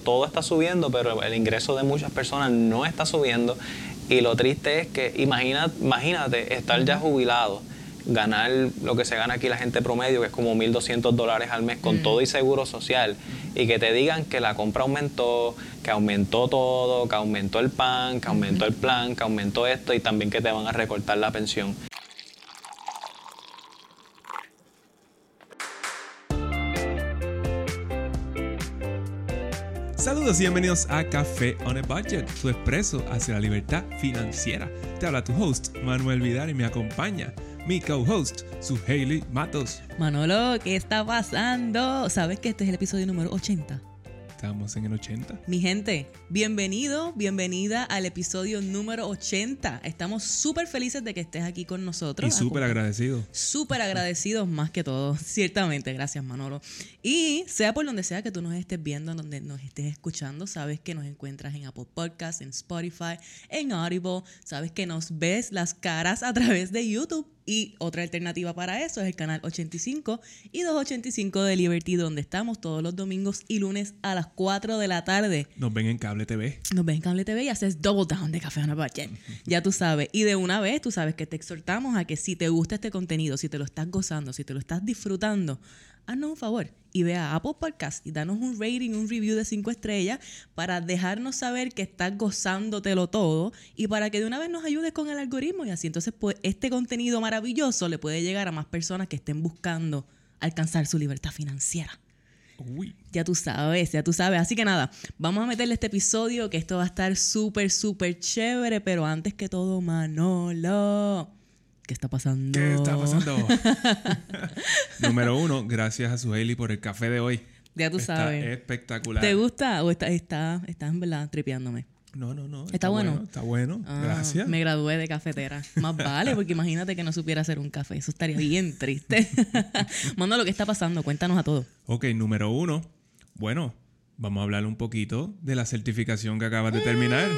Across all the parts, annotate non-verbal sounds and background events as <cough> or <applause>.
todo está subiendo, pero el ingreso de muchas personas no está subiendo. Y lo triste es que imagina, imagínate estar ya jubilado, ganar lo que se gana aquí la gente promedio, que es como 1.200 dólares al mes con todo y seguro social, y que te digan que la compra aumentó, que aumentó todo, que aumentó el pan, que aumentó el plan, que aumentó esto y también que te van a recortar la pensión. Saludos y bienvenidos a Café on a Budget, tu expreso hacia la libertad financiera. Te habla tu host, Manuel Vidal, y me acompaña mi co-host, su Hailey Matos. Manolo, ¿qué está pasando? ¿Sabes que este es el episodio número 80? Estamos en el 80. Mi gente, bienvenido, bienvenida al episodio número 80. Estamos súper felices de que estés aquí con nosotros. Y súper agradecidos. Súper agradecidos <laughs> más que todo, ciertamente. Gracias, Manolo. Y sea por donde sea que tú nos estés viendo, donde nos estés escuchando, sabes que nos encuentras en Apple Podcasts, en Spotify, en Audible. Sabes que nos ves las caras a través de YouTube y otra alternativa para eso es el canal 85 y 285 de Liberty, donde estamos todos los domingos y lunes a las 4 de la tarde. Nos ven en Cable TV. Nos ven en Cable TV y haces double down de Café on a Budget. Ya tú sabes. Y de una vez, tú sabes que te exhortamos a que si te gusta este contenido, si te lo estás gozando, si te lo estás disfrutando, haznos un favor y ve a Apple Podcast y danos un rating, un review de 5 estrellas para dejarnos saber que estás gozándotelo todo y para que de una vez nos ayudes con el algoritmo y así entonces pues este contenido maravilloso le puede llegar a más personas que estén buscando alcanzar su libertad financiera. Uy. Ya tú sabes, ya tú sabes. Así que nada, vamos a meterle este episodio que esto va a estar súper, súper chévere, pero antes que todo, Manolo. ¿Qué está pasando? ¿Qué está pasando? <laughs> <laughs> Número uno, gracias a su Hailey por el café de hoy. Ya tú Está sabes. espectacular. ¿Te gusta o está, está, estás en verdad tripeándome? No, no, no. ¿Está bueno? Está bueno. Ah, Gracias. Me gradué de cafetera. Más vale, porque imagínate que no supiera hacer un café. Eso estaría bien triste. <laughs> Mando lo que está pasando. Cuéntanos a todos. Ok, número uno. Bueno, vamos a hablar un poquito de la certificación que acabas de terminar.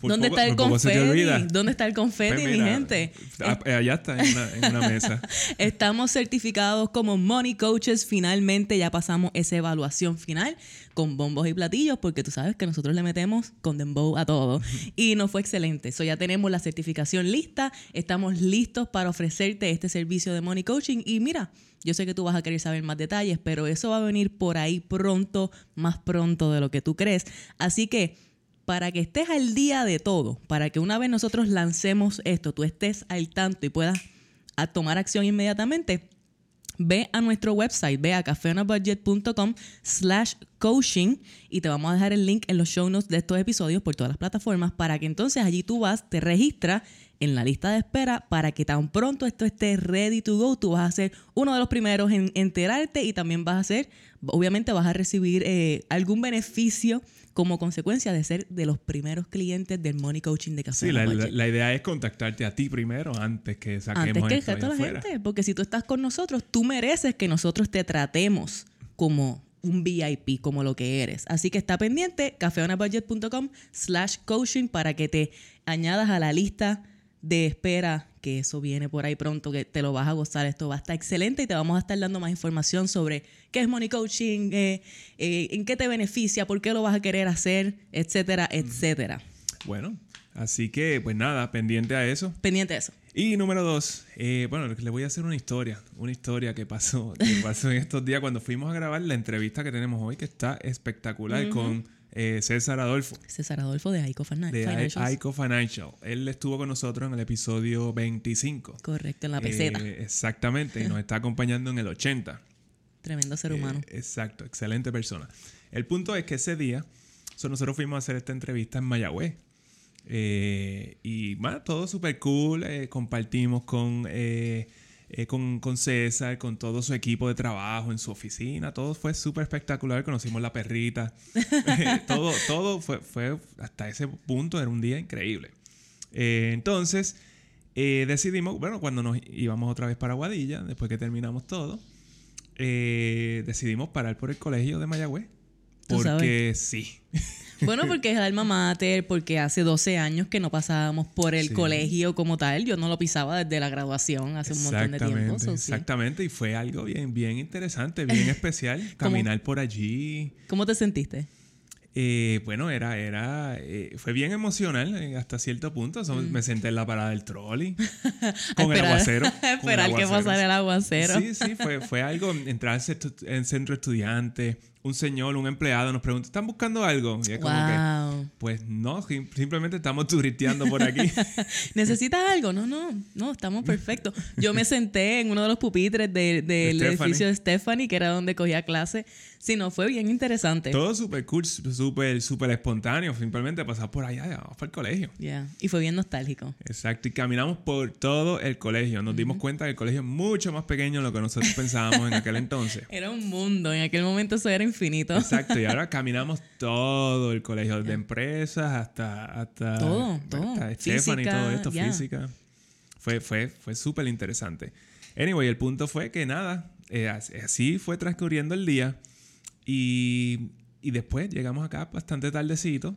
Por. ¿Dónde poco- está el por poco se te confeti? olvida. ¿Dónde está el confeti, Pues mi gente? ah, eh, allá está, en una, en una mesa. <laughs> Estamos certificados como Money Coaches. Finalmente ya pasamos esa evaluación final con bombos y platillos, porque tú sabes que nosotros le metemos con dembow a todo. <laughs> Y nos fue excelente. So ya tenemos la certificación lista. Estamos listos para ofrecerte este servicio de Money Coaching. Y mira, yo sé que tú vas a querer saber más detalles, pero eso va a venir por ahí pronto, más pronto de lo que tú crees. Así que para que estés al día de todo, para que una vez nosotros lancemos esto, tú estés al tanto y puedas a tomar acción inmediatamente, ve a nuestro website, ve a cafeonabudget.com slash coaching y te vamos a dejar el link en los show notes de estos episodios por todas las plataformas para que entonces allí tú vas, te registras en la lista de espera para que tan pronto esto esté ready to go, tú vas a ser uno de los primeros en enterarte y también vas a ser, obviamente vas a recibir eh, algún beneficio como consecuencia de ser de los primeros clientes del Money Coaching de Café Sí, la, la- idea es contactarte a ti primero antes que saquemos Antes que el esto resto de la afuera. gente. Porque si tú estás con nosotros, tú mereces que nosotros te tratemos como un VIP, como lo que eres. Así que está pendiente, cafeonabudget.com slash coaching para que te añadas a la lista de espera, que eso viene por ahí pronto, que te lo vas a gozar. Esto va a estar excelente y te vamos a estar dando más información sobre qué es Money Coaching, eh, eh, en qué te beneficia, por qué lo vas a querer hacer, etcétera, etcétera. Bueno, así que pues nada, pendiente a eso. Pendiente de eso. Y número dos, eh, bueno, le voy a hacer una historia, una historia que pasó, que <laughs> pasó en estos días cuando fuimos a grabar la entrevista que tenemos hoy, que está espectacular con eh, César Adolfo César Adolfo de Aico Finan- de ICO Financial. Él estuvo con nosotros en el episodio 25. Correcto, en la peseta. Eh, exactamente, y nos <laughs> está acompañando en el 80. Tremendo ser humano. Eh, exacto, excelente persona. El punto es que ese día so, nosotros fuimos a hacer esta entrevista en Mayagüez. Y bueno, todo súper cool. compartimos con, eh, con, con César, con todo su equipo de trabajo en su oficina. Todo fue súper espectacular. Conocimos la perrita. Eh, <laughs> <laughs> todo todo fue, fue hasta ese punto, era un día increíble. Eh, entonces, eh, decidimos, bueno, cuando nos íbamos otra vez para Guadilla, después que terminamos todo, decidimos parar por el colegio de Mayagüez. Porque sí. <laughs> Bueno, porque es el alma mater, porque hace 12 años que no pasábamos por el Sí. colegio como tal. Yo no lo pisaba desde la graduación hace un montón de tiempo. Exactamente, sí. Y fue algo bien, bien interesante, bien <laughs> especial. Caminar por allí. ¿Cómo te sentiste? eh, bueno, era, era, eh, fue bien emocional eh, hasta cierto punto. So, Me senté en la parada del trolley <laughs> con el aguacero. Esperar que pasara el aguacero. Sí, sí, fue, fue algo, entrar al centro- en centro estudiante, un señor, un empleado nos pregunta, ¿están buscando algo? Y es como que, Wow. pues no, sim- simplemente estamos turisteando por aquí. <laughs> ¿Necesitas algo? No, no, no, estamos perfectos. Yo me senté en uno de los pupitres de- del De Stephanie. edificio de Stephanie, que era donde cogía clase. Sí, no, fue bien interesante. Todo súper cool, súper, súper espontáneo, simplemente pasar por allá, vamos para el colegio. Yeah. Y fue bien nostálgico. Exacto, y caminamos por todo el colegio. Nos dimos cuenta que el colegio es mucho más pequeño de lo que nosotros pensábamos en aquel entonces. <laughs> Era un mundo, en aquel momento eso era infinito. Exacto, y ahora <laughs> caminamos todo el colegio, desde empresas hasta... hasta Todo, todo. hasta Stephanie y todo esto, ya. física. Fue, fue, fue súper interesante. Anyway, el punto fue que nada, eh, as- así fue transcurriendo el día y, y después llegamos acá bastante tardecito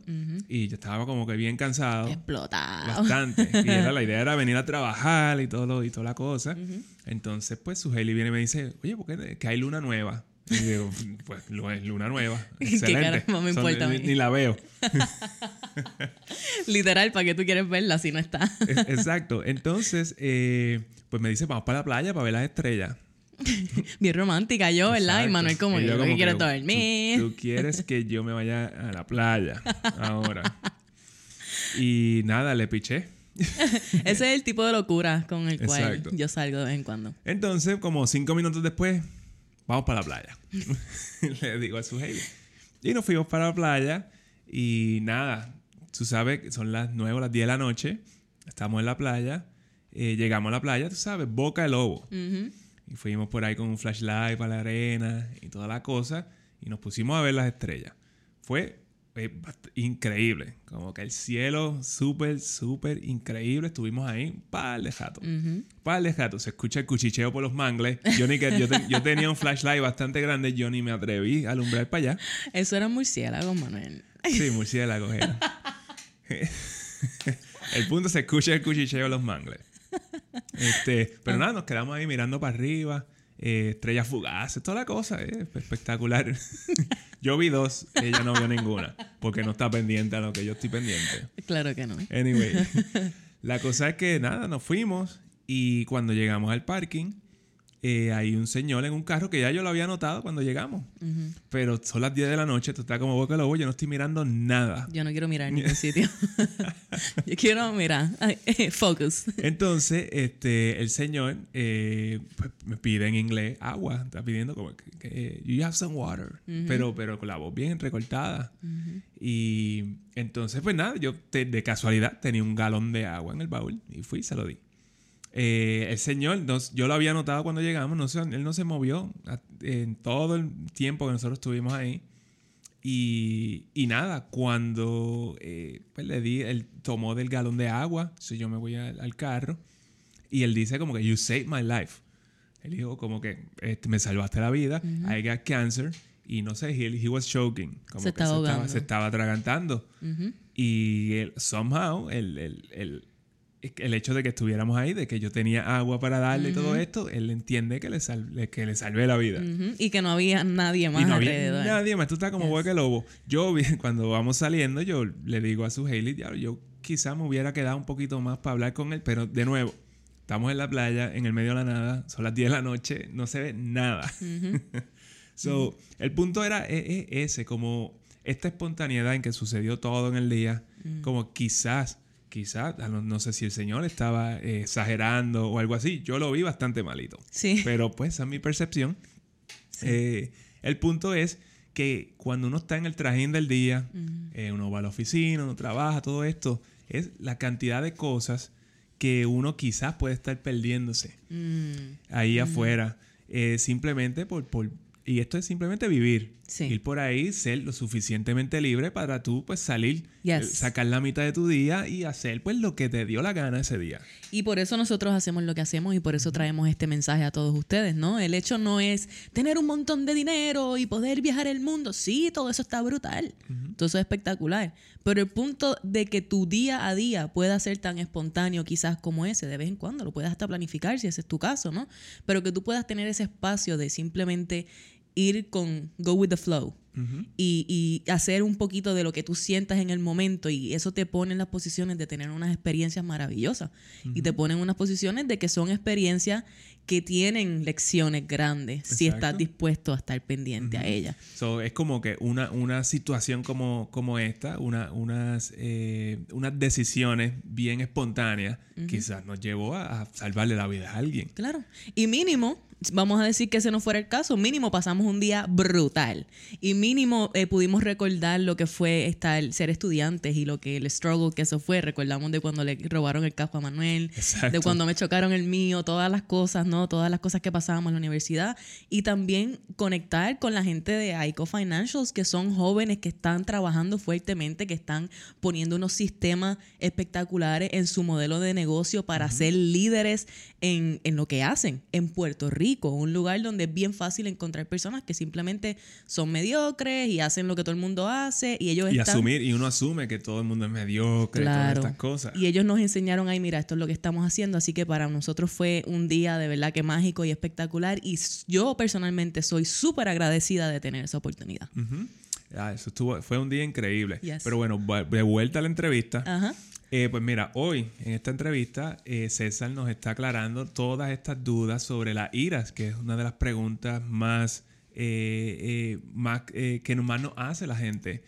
y yo estaba como que bien cansado. Explotado. Bastante. Y era, la idea era <laughs> venir a trabajar y todo lo- y toda la cosa. Entonces, pues, su viene y me dice, oye, ¿por qué que hay luna nueva? Y digo, pues, lu- es luna nueva. <laughs> ¿Qué Excelente. caramba me importa ni, la veo. <laughs> Literal, ¿para qué tú quieres verla si no está? Es- Exacto. Entonces, eh, pues me dice, vamos para la playa para ver las estrellas. <laughs> bien romántica yo, ¿verdad? Exacto. Y Manuel como Y yo, lo que como quiero dormir. Tú, tú quieres que yo me vaya a la playa ahora. Y nada, le piché. Ese es el tipo de locura con el cual yo salgo de vez en cuando. Entonces, como cinco minutos después, vamos para la playa. <laughs> Le digo a su Hailey. Y nos fuimos para la playa y nada, tú sabes, que son las 9 o las 10 de la noche, estamos en la playa, eh, llegamos a la playa, tú sabes, Boca de Lobo. Y fuimos por ahí con un flashlight para la arena y toda la cosa y nos pusimos a ver las estrellas. Fue eh, increíble, como que el cielo súper, súper increíble. Estuvimos ahí un par de jatos. Ujú. Par de gatos, se escucha el cuchicheo por los mangles. Yo, ni que, yo, te- yo tenía un flashlight bastante grande, yo ni me atreví a alumbrar para allá. Eso era murciélago, Manuel. Sí, <laughs> murciélago era. <laughs> el punto se escucha el cuchicheo de los mangles. Este, pero nada, nos quedamos ahí mirando para arriba, eh, estrellas fugaces, toda la cosa, eh, espectacular. <laughs> yo vi dos, ella no vio ninguna, porque no está pendiente a lo que yo estoy pendiente. Claro que no. Anyway, <laughs> la cosa es que nada, nos fuimos y cuando llegamos al parking, eh, hay un señor en un carro que ya yo lo había notado cuando llegamos. Pero son las 10 de la noche, tú estás como boca lobo, yo no estoy mirando nada. Yo no quiero mirar en ningún <laughs> sitio. <laughs> yo quiero mirar. Eh, Focus. Entonces, este, el señor eh, pues, me pide en inglés agua. Está pidiendo como que, que, you have some water. pero, pero con la voz bien recortada. Y entonces, pues nada, yo te- de casualidad tenía un galón de agua en el baúl y fui y se lo di. Eh, el señor, nos- yo lo había notado cuando llegamos, no se- él no se movió a- en todo el tiempo que nosotros estuvimos ahí. Y, y nada, cuando eh, pues le di, él tomó del galón de agua, si yo me voy al, al carro, y él dice como que, you saved my life. Él dijo como que, este, me salvaste la vida, I got cancer, y no sé, he, he was choking. Como Se que estaba ahogando. se estaba atragantando. Ujú. Y él, somehow, el, el, el, el hecho de que estuviéramos ahí, de que yo tenía agua para darle y todo esto, él entiende que le, sal- que le salvé la vida. Y que no había nadie más Y no había nadie más. Tú estás como Yes. hueque lobo. Yo, <laughs> cuando vamos saliendo, yo le digo a su Hailey, "Diablo, yo quizá me hubiera quedado un poquito más para hablar con él, pero de nuevo, estamos en la playa, en el medio de la nada, son las 10 de la noche, no se ve nada. <laughs> so, el punto era e- e- ese, como esta espontaneidad en que sucedió todo en el día, como quizás, quizás, no, no sé si el señor estaba eh, exagerando o algo así. Yo lo vi bastante malito. Sí. Pero pues, esa es mi percepción. Eh, el punto es que cuando uno está en el trajín del día, eh, uno va a la oficina, uno trabaja, todo esto, es la cantidad de cosas que uno quizás puede estar perdiéndose Mm. ahí afuera, simplemente por, por... Y esto es simplemente vivir. Sí. Ir por ahí, ser lo suficientemente libre para tú, pues, salir, Yes. eh, sacar la mitad de tu día y hacer, pues, lo que te dio la gana ese día. Y por eso nosotros hacemos lo que hacemos y por eso traemos este mensaje a todos ustedes, ¿no? El hecho no es tener un montón de dinero y poder viajar el mundo. Sí, todo eso está brutal. Todo eso es espectacular. Pero el punto de que tu día a día pueda ser tan espontáneo quizás como ese, de vez en cuando, lo puedas hasta planificar si ese es tu caso, ¿no? Pero que tú puedas tener ese espacio de simplemente ir con go with the flow. y, y, hacer un poquito de lo que tú sientas en el momento y eso te pone en las posiciones de tener unas experiencias maravillosas y te pone en unas posiciones de que son experiencias que tienen lecciones grandes si estás dispuesto a estar pendiente a ellas. So, es como que una, una situación como, como esta, una, unas, eh, unas decisiones bien espontáneas, quizás nos llevó a, a salvarle la vida a alguien. Claro. Y mínimo, vamos a decir que ese no fuera el caso, mínimo pasamos un día brutal. Y mínimo eh, pudimos recordar lo que fue estar, ser estudiantes y lo que el struggle que eso fue. Recordamos de cuando le robaron el casco a Manuel, de cuando me chocaron el mío, todas las cosas, ¿no? Todas las cosas que pasábamos en la universidad. Y también conectar con la gente de ICO Financials que son jóvenes que están trabajando fuertemente, que están poniendo unos sistemas espectaculares en su modelo de negocio para ser líderes en, en lo que hacen en Puerto Rico un lugar donde es bien fácil encontrar personas que simplemente son mediocres y hacen lo que todo el mundo hace y ellos y asumir y uno asume que todo el mundo es mediocre y todas estas cosas. Y ellos nos enseñaron mira, esto es lo que estamos haciendo, así que para nosotros fue un día de verdad que mágico y espectacular y yo personalmente soy súper agradecida de tener esa oportunidad. Ah, eso estuvo, fue un día increíble. Pero bueno, de vuelta a la entrevista. Ajá. Eh, pues mira, hoy en esta entrevista eh, César nos está aclarando todas estas dudas sobre las iras, que es una de las preguntas más, eh, más que más nos hace la gente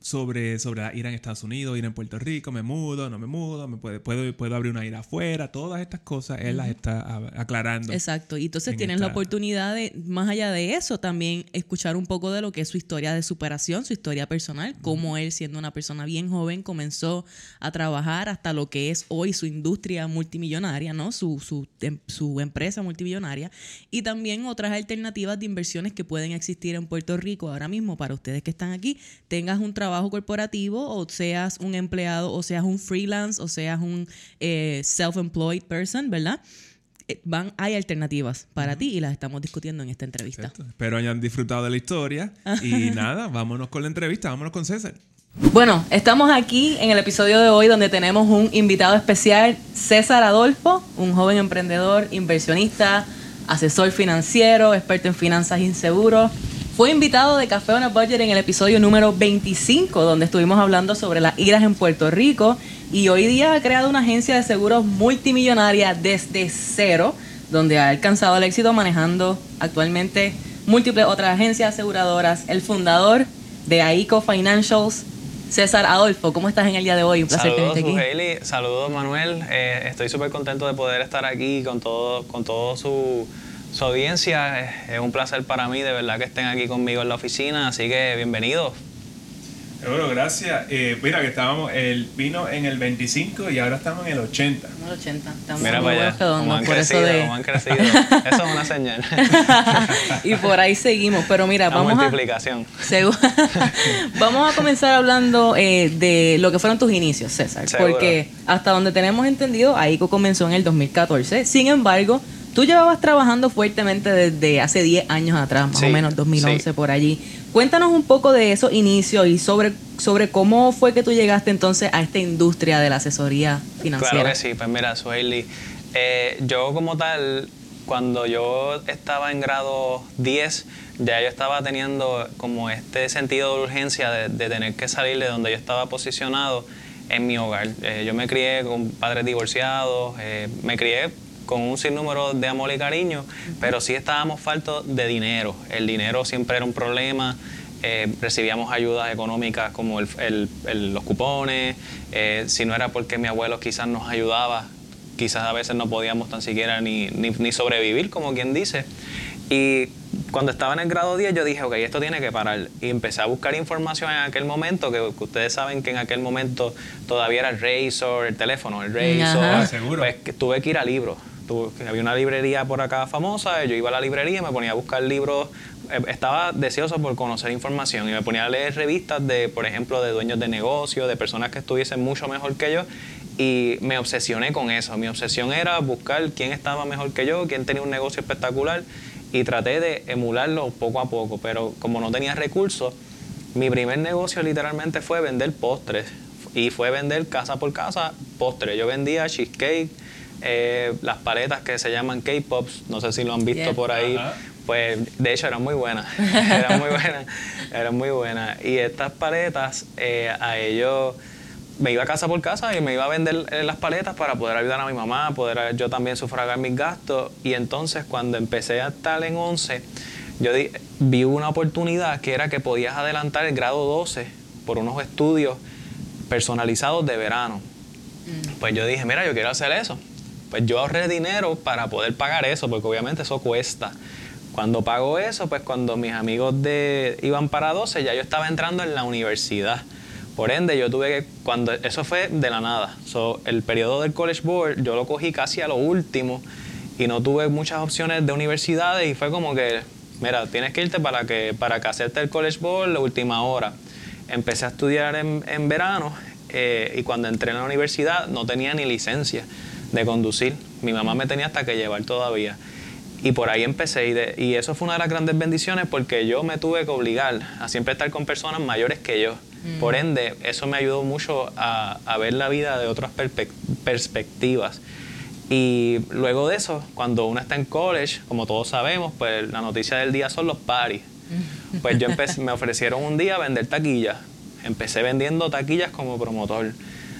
sobre, sobre ir en Estados Unidos, ir en Puerto Rico, me mudo, no me mudo, me puede, puedo, puedo abrir una ira afuera, todas estas cosas él las está aclarando. Exacto, y entonces tienes la oportunidad de, más allá de eso, también escuchar un poco de lo que es su historia de superación, su historia personal, cómo él siendo una persona bien joven comenzó a trabajar hasta lo que es hoy su industria multimillonaria, ¿no? Su, su, em, su empresa multimillonaria, y también otras alternativas de inversiones que pueden existir en Puerto Rico ahora mismo para ustedes que están aquí, tengas un trabajo trabajo corporativo o seas un empleado o seas un freelance o seas un eh, self-employed person, ¿verdad? Eh, van, hay alternativas para ti y las estamos discutiendo en esta entrevista. Espero hayan disfrutado de la historia <laughs> y nada, vámonos con la entrevista, vámonos con César. Bueno, estamos aquí en el episodio de hoy donde tenemos un invitado especial, César Adolfo, un joven emprendedor, inversionista, asesor financiero, experto en finanzas inseguros fue invitado de Café on a Budget en el episodio número 25, donde estuvimos hablando sobre las iras en Puerto Rico. Y hoy día ha creado una agencia de seguros multimillonaria desde cero, donde ha alcanzado el éxito manejando actualmente múltiples otras agencias aseguradoras. El fundador de AICO Financials, César Adolfo, ¿cómo estás en el día de hoy? Un placer Saludos, tenerte aquí. Saludos, Manuel. Eh, estoy súper contento de poder estar aquí con todo, con todo su su audiencia. Es un placer para mí, de verdad, que estén aquí conmigo en la oficina, así que bienvenidos. Bueno, gracias. Eh, mira que estábamos, el vino en el 25 y ahora estamos en el 80. En el 80. Estamos Mira para allá, como han, crecido, de... han crecido. Eso es una señal. <laughs> y por ahí seguimos. Pero mira, la vamos multiplicación. a... <laughs> vamos a comenzar hablando eh, de lo que fueron tus inicios, César. Porque hasta donde tenemos entendido, AICO comenzó en el 2014. Sin embargo, Tú llevabas trabajando fuertemente desde hace 10 años atrás, más o menos 2011 por allí. Cuéntanos un poco de esos inicios y sobre, sobre cómo fue que tú llegaste entonces a esta industria de la asesoría financiera. Claro que sí, pues mira, Sueli, eh, yo como tal, cuando yo estaba en grado 10, ya yo estaba teniendo como este sentido de urgencia de, tener que salir de donde yo estaba posicionado en mi hogar. Eh, yo me crié con padres divorciados, eh, me crié con un sinnúmero de amor y cariño, pero sí estábamos faltos de dinero. El dinero siempre era un problema. Eh, recibíamos ayudas económicas como los cupones, eh, si no era porque mi abuelo quizás nos ayudaba, quizás a veces no podíamos tan siquiera ni, ni, sobrevivir, como quien dice. Y cuando estaba en el grado 10 yo dije, ok, esto tiene que parar. Y empecé a buscar información en aquel momento, que, ustedes saben que en aquel momento todavía era el Razor, el teléfono, el Razor. Ah, seguro. Pues tuve que ir a libros había una librería por acá famosa, yo iba a la librería me ponía a buscar libros, eh, estaba deseoso por conocer información y me ponía a leer revistas de, por ejemplo, de dueños de negocios, de personas que estuviesen mucho mejor que yo y me obsesioné con eso. Mi obsesión era buscar quién estaba mejor que yo, quién tenía un negocio espectacular y traté de emularlo poco a poco, pero como no tenía recursos, mi primer negocio literalmente fue vender postres y fue vender casa por casa postres. Yo vendía cheesecake, eh, las paletas que se llaman K-Pops, no sé si lo han visto por ahí, Pues de hecho eran muy buenas, <laughs> eran muy buenas, eran muy buenas. Y estas paletas, eh, a ellos me iba casa por casa y me iba a vender eh, las paletas para poder ayudar a mi mamá, poder yo también sufragar mis gastos. Y entonces cuando empecé a estar en 11, yo vi una oportunidad que era que podías adelantar el grado 12 por unos estudios personalizados de verano. Mm. Pues yo dije, mira, yo quiero hacer eso. Pues yo ahorré dinero para poder pagar eso, porque obviamente eso cuesta. Cuando pago eso, pues cuando mis amigos de, iban para 12, ya yo estaba entrando en la universidad. Por ende, yo tuve que, cuando, eso fue de la nada. el periodo del College Board yo lo cogí casi a lo último y no tuve muchas opciones de universidades y fue como que, mira, tienes que irte para que, para que el College Board la última hora. Empecé a estudiar en, en verano eh, y cuando entré en la universidad no tenía ni licencia de conducir. Mi mamá me tenía hasta que llevar todavía. Y por ahí empecé. Y, eso fue una de las grandes bendiciones porque yo me tuve que obligar a siempre estar con personas mayores que yo. Mm. Por ende, eso me ayudó mucho a, ver la vida de otras perspectivas. Y luego de eso, cuando uno está en college, como todos sabemos, pues la noticia del día son los paris. <laughs> Pues yo empecé, me ofrecieron un día vender taquillas. Empecé vendiendo taquillas como promotor.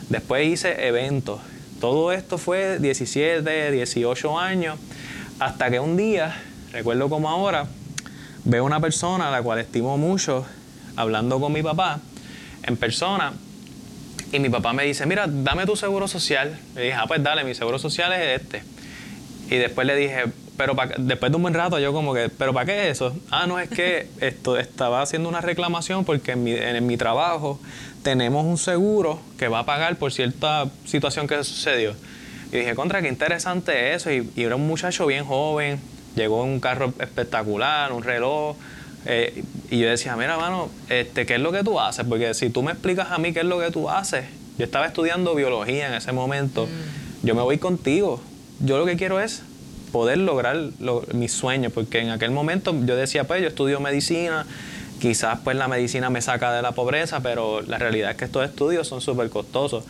Después hice eventos. Todo esto fue 17, 18 años hasta que un día, recuerdo como ahora, veo una persona a la cual estimo mucho hablando con mi papá en persona y mi papá me dice, mira, dame tu seguro social. Le dije, ah, pues dale, mi seguro social es este. Y después le dije, pero después de un buen rato yo como que, pero ¿para qué eso? Ah, no, es que <laughs> esto estaba haciendo una reclamación porque en mi, en mi trabajo tenemos un seguro que va a pagar por cierta situación que sucedió. Y dije, contra, qué interesante eso. Y, era un muchacho bien joven, llegó en un carro espectacular, un reloj. Eh, y yo decía, mira, mano, este, ¿qué es lo que tú haces? Porque si tú me explicas a mí qué es lo que tú haces, yo estaba estudiando biología en ese momento, mm. yo me voy contigo. Yo lo que quiero es poder lograr mis sueños, porque en aquel momento yo decía, pues yo estudio medicina, quizás pues la medicina me saca de la pobreza, pero la realidad es que estos estudios son súper costosos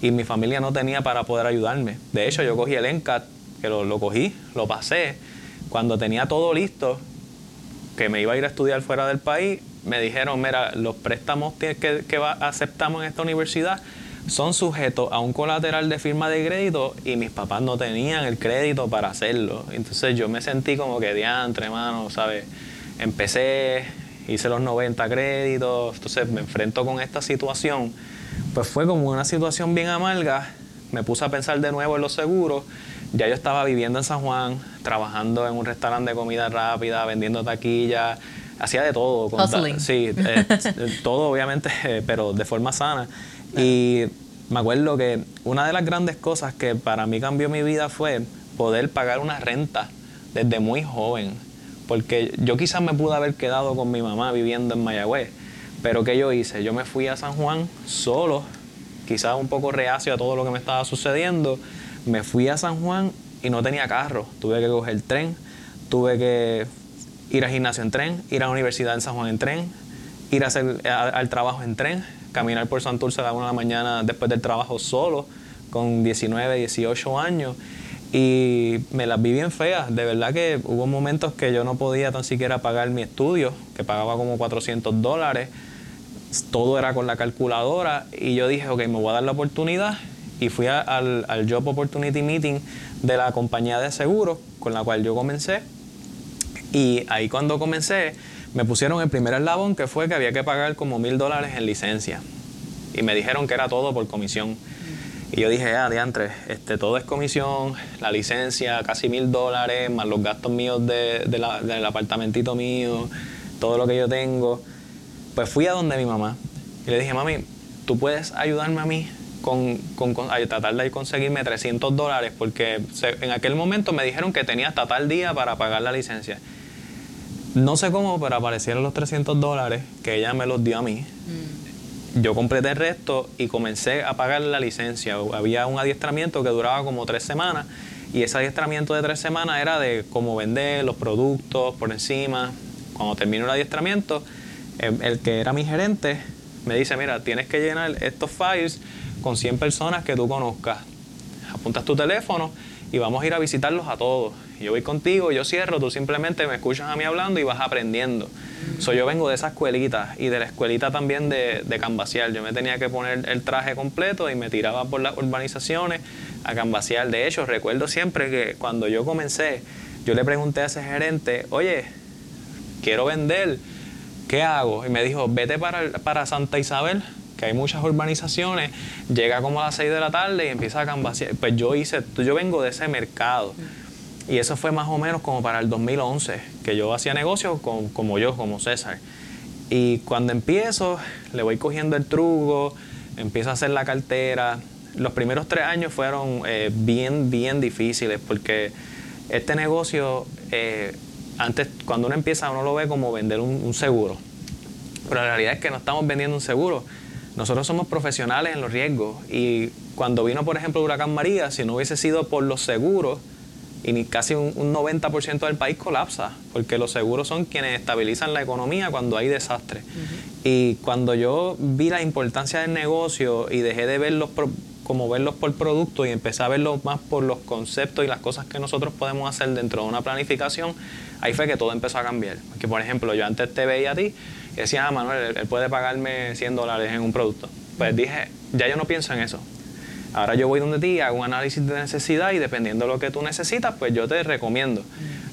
y mi familia no tenía para poder ayudarme. De hecho, yo cogí el ENCAT, que lo, cogí, lo pasé. Cuando tenía todo listo, que me iba a ir a estudiar fuera del país, me dijeron, mira, los préstamos que, que aceptamos en esta universidad son sujetos a un colateral de firma de crédito y mis papás no tenían el crédito para hacerlo. Entonces yo me sentí como que diantre, hermano, ¿sabes? Empecé, hice los 90 créditos, entonces me enfrento con esta situación pues fue como una situación bien amarga. Me puse a pensar de nuevo en los seguros. Ya yo estaba viviendo en San Juan, trabajando en un restaurante de comida rápida, vendiendo taquillas, hacía de todo. sí, <laughs> eh, todo obviamente, <laughs> pero de forma sana. Y me acuerdo que una de las grandes cosas que para mí cambió mi vida fue poder pagar una renta desde muy joven. Porque yo quizás me pude haber quedado con mi mamá viviendo en Mayagüez pero ¿qué yo hice? Yo me fui a San Juan solo, quizás un poco reacio a todo lo que me estaba sucediendo. Me fui a San Juan y no tenía carro. Tuve que coger tren, tuve que ir al gimnasio en tren, ir a la universidad en San Juan en tren, ir a hacer, al trabajo en tren, caminar por Santurce a la una de la mañana después del trabajo solo, con 19, 18 años. Y me las vi bien feas. De verdad que hubo momentos que yo no podía tan siquiera pagar mi estudio, que pagaba como 400 dólares todo era con la calculadora y yo dije, ok, me voy a dar la oportunidad y fui al, Job Opportunity Meeting de la compañía de seguros con la cual yo comencé y ahí cuando comencé me pusieron el primer eslabón que fue que había que pagar como mil dólares en licencia y me dijeron que era todo por comisión. Y yo dije, ah, diantre, este, todo es comisión, la licencia, casi mil dólares, más los gastos míos de, del apartamentito mío, todo lo que yo tengo. Pues fui a donde mi mamá y le dije, mami, tú puedes ayudarme a mí con, con, a tratar de conseguirme 300 dólares porque en aquel momento me dijeron que tenía hasta tal día para pagar la licencia. No sé cómo, pero aparecieron los 300 dólares que ella me los dio a mí. Mm. Yo completé el resto y comencé a pagar la licencia. Había un adiestramiento que duraba como tres semanas y ese adiestramiento de tres semanas era de cómo vender los productos por encima. Cuando terminó el adiestramiento, el, que era mi gerente me dice, mira, tienes que llenar estos files con 100 personas que tú conozcas. Apuntas tu teléfono y vamos a ir a visitarlos a todos. Yo voy contigo, yo cierro, tú simplemente me escuchas a mí hablando y vas aprendiendo. So, yo vengo de esa escuelita y de la escuelita también de, de canvasear. Yo me tenía que poner el traje completo y me tiraba por las urbanizaciones a canvasear. De hecho, recuerdo siempre que cuando yo comencé, yo le pregunté a ese gerente, oye, quiero vender, ¿qué hago? Y me dijo, vete para, para Santa Isabel, que hay muchas urbanizaciones, llega como a las 6 de la tarde y empieza a canvasear. Pues yo hice, yo vengo de ese mercado. Y eso fue más o menos como para el 2011, que yo hacía negocios con, como yo, como César. Y cuando empiezo, le voy cogiendo el truco, empiezo a hacer la cartera. Los primeros tres años fueron eh, bien, bien difíciles porque este negocio, eh, antes, cuando uno empieza, uno lo ve como vender un, un seguro. Pero la realidad es que no estamos vendiendo un seguro. Nosotros somos profesionales en los riesgos. Y cuando vino, por ejemplo, el huracán María, si no hubiese sido por los seguros, y casi un, un 90% del país colapsa, porque los seguros son quienes estabilizan la economía cuando hay desastre. Y cuando yo vi la importancia del negocio y dejé de verlos como verlos por producto y empecé a verlos más por los conceptos y las cosas que nosotros podemos hacer dentro de una planificación, ahí fue que todo empezó a cambiar. Porque, por ejemplo, yo antes te veía a ti y decía, ah, Manuel, él, él puede pagarme 100 dólares en un producto. Pues dije, ya yo no pienso en eso. Ahora yo voy donde ti, hago un análisis de necesidad y dependiendo de lo que tú necesitas, pues yo te recomiendo.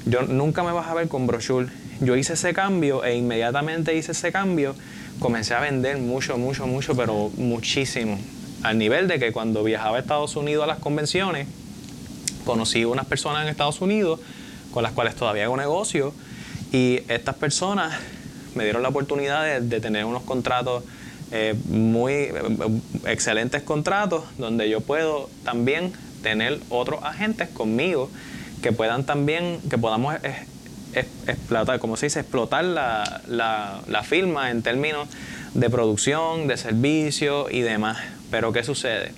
Yo nunca me vas a ver con brochure. Yo hice ese cambio e inmediatamente hice ese cambio, comencé a vender mucho, mucho, mucho, pero muchísimo. Al nivel de que cuando viajaba a Estados Unidos a las convenciones, conocí unas personas en Estados Unidos con las cuales todavía hago negocio y estas personas me dieron la oportunidad de, de tener unos contratos eh, muy eh, excelentes contratos donde yo puedo también tener otros agentes conmigo que puedan también que podamos explotar como se dice explotar la, la, firma en términos de producción de servicio y demás pero qué sucede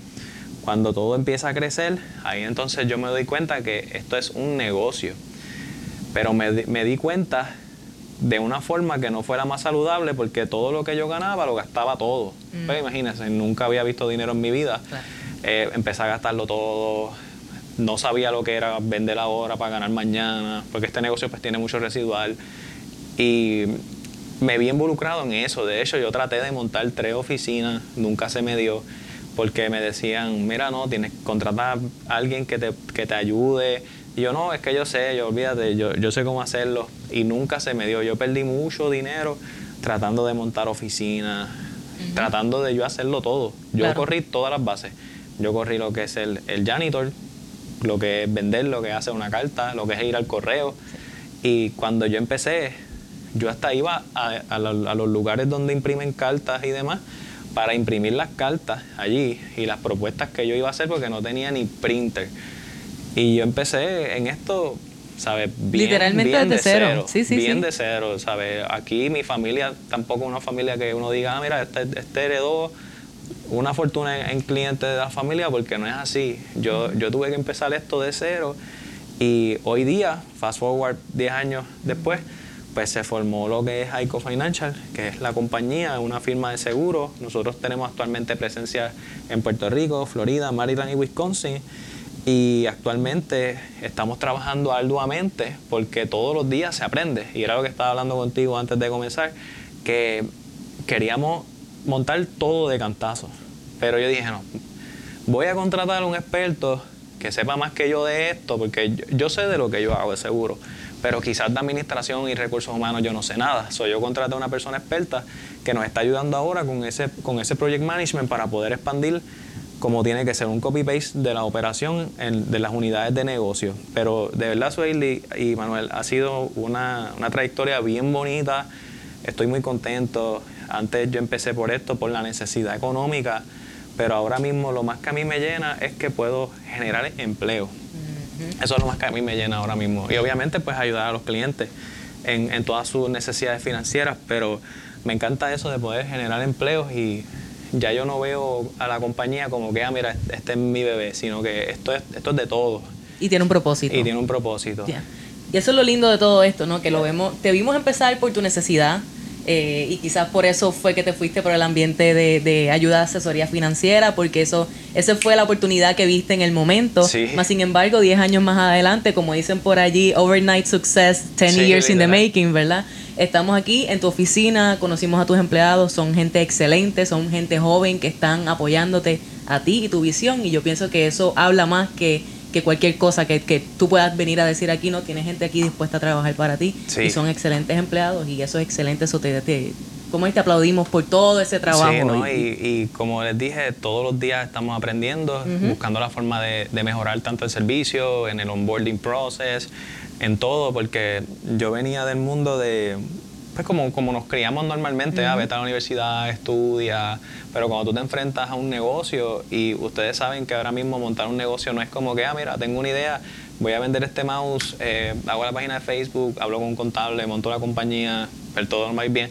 cuando todo empieza a crecer, ahí entonces yo me doy cuenta que esto es un negocio. Pero me, me di cuenta de una forma que no fuera más saludable porque todo lo que yo ganaba lo gastaba todo. Pues imagínense, nunca había visto dinero en mi vida. Claro. Eh, empecé a gastarlo todo. No sabía lo que era vender ahora para ganar mañana, porque este negocio pues tiene mucho residual. Y me vi involucrado en eso. De hecho, yo traté de montar tres oficinas, nunca se me dio, porque me decían, mira, no, tienes que contratar a alguien que te, que te ayude. Y yo, no, es que yo sé, yo olvídate, yo, yo sé cómo hacerlo. Y nunca se me dio. Yo perdí mucho dinero tratando de montar oficinas, tratando de yo hacerlo todo. Yo Claro. corrí todas las bases. Yo corrí lo que es el, el janitor, lo que es vender, lo que es hacer una carta, lo que es ir al correo. Y cuando yo empecé, yo hasta iba a, a a los lugares donde imprimen cartas y demás para imprimir las cartas allí y las propuestas que yo iba a hacer porque no tenía ni printer. Y yo empecé en esto, ¿sabes? Bien, Literalmente bien desde de cero. Sí, sí, bien sí. de cero, ¿sabes? Aquí mi familia tampoco es una familia que uno diga, ah, mira, este, este heredó una fortuna en, en clientes de la familia porque no es así. Yo, yo tuve que empezar esto de cero y hoy día, fast forward 10 años después, pues se formó lo que es Aico Financial, que es la compañía, una firma de seguros. Nosotros tenemos actualmente presencia en Puerto Rico, Florida, Maryland y Wisconsin. Y actualmente estamos trabajando arduamente porque todos los días se aprende. Y era lo que estaba hablando contigo antes de comenzar, que queríamos montar todo de cantazo. Pero yo dije, no, voy a contratar a un experto que sepa más que yo de esto, porque yo, sé de lo que yo hago, de seguro. Pero quizás de administración y recursos humanos yo no sé nada. So, yo contraté a una persona experta que nos está ayudando ahora con ese, con ese project management para poder expandir como tiene que ser un copy-paste de la operación en- de las unidades de negocio. Pero de verdad, Sueli y Manuel, ha sido una, una trayectoria bien bonita. Estoy muy contento. Antes yo empecé por esto, por la necesidad económica, pero ahora mismo lo más que a mí me llena es que puedo generar empleo. Eso es lo más que a mí me llena ahora mismo. Y obviamente pues ayudar a los clientes en, en todas sus necesidades financieras, pero me encanta eso de poder generar empleos y ya yo no veo a la compañía como que, ah, mira, este es mi bebé, sino que esto es, esto es de todo Y tiene un propósito. y tiene un propósito. Ya. Y eso es lo lindo de todo esto, ¿no? Que lo vemos, te vimos empezar por tu necesidad Eh, y quizás por eso fue que te fuiste por el ambiente de, de ayuda de asesoría financiera, porque eso esa fue la oportunidad que viste en el momento. Sí. Más sin embargo, 10 años más adelante, como dicen por allí, overnight success, 10 Sí, years in the making, ¿verdad? Estamos aquí en tu oficina, conocimos a tus empleados, son gente excelente, son gente joven que están apoyándote a ti y tu visión y yo pienso que eso habla más que, que cualquier cosa que, que tú puedas venir a decir aquí, no, tienes gente aquí dispuesta a trabajar para ti Sí. y son excelentes empleados y eso es excelente, eso te, te, como es, te aplaudimos por todo ese trabajo. Sí, ¿no? y- y, y como les dije, todos los días estamos aprendiendo, buscando la forma de, de mejorar tanto el servicio, en el onboarding process, en todo, porque yo venía del mundo de, pues como, como nos criamos normalmente, a vete a la universidad, estudia, pero cuando tú te enfrentas a un negocio y ustedes saben que ahora mismo montar un negocio no es como que, ah, mira, tengo una idea, voy a vender este mouse, eh, hago la página de Facebook, hablo con un contable, monto la compañía, pero todo va a ir bien.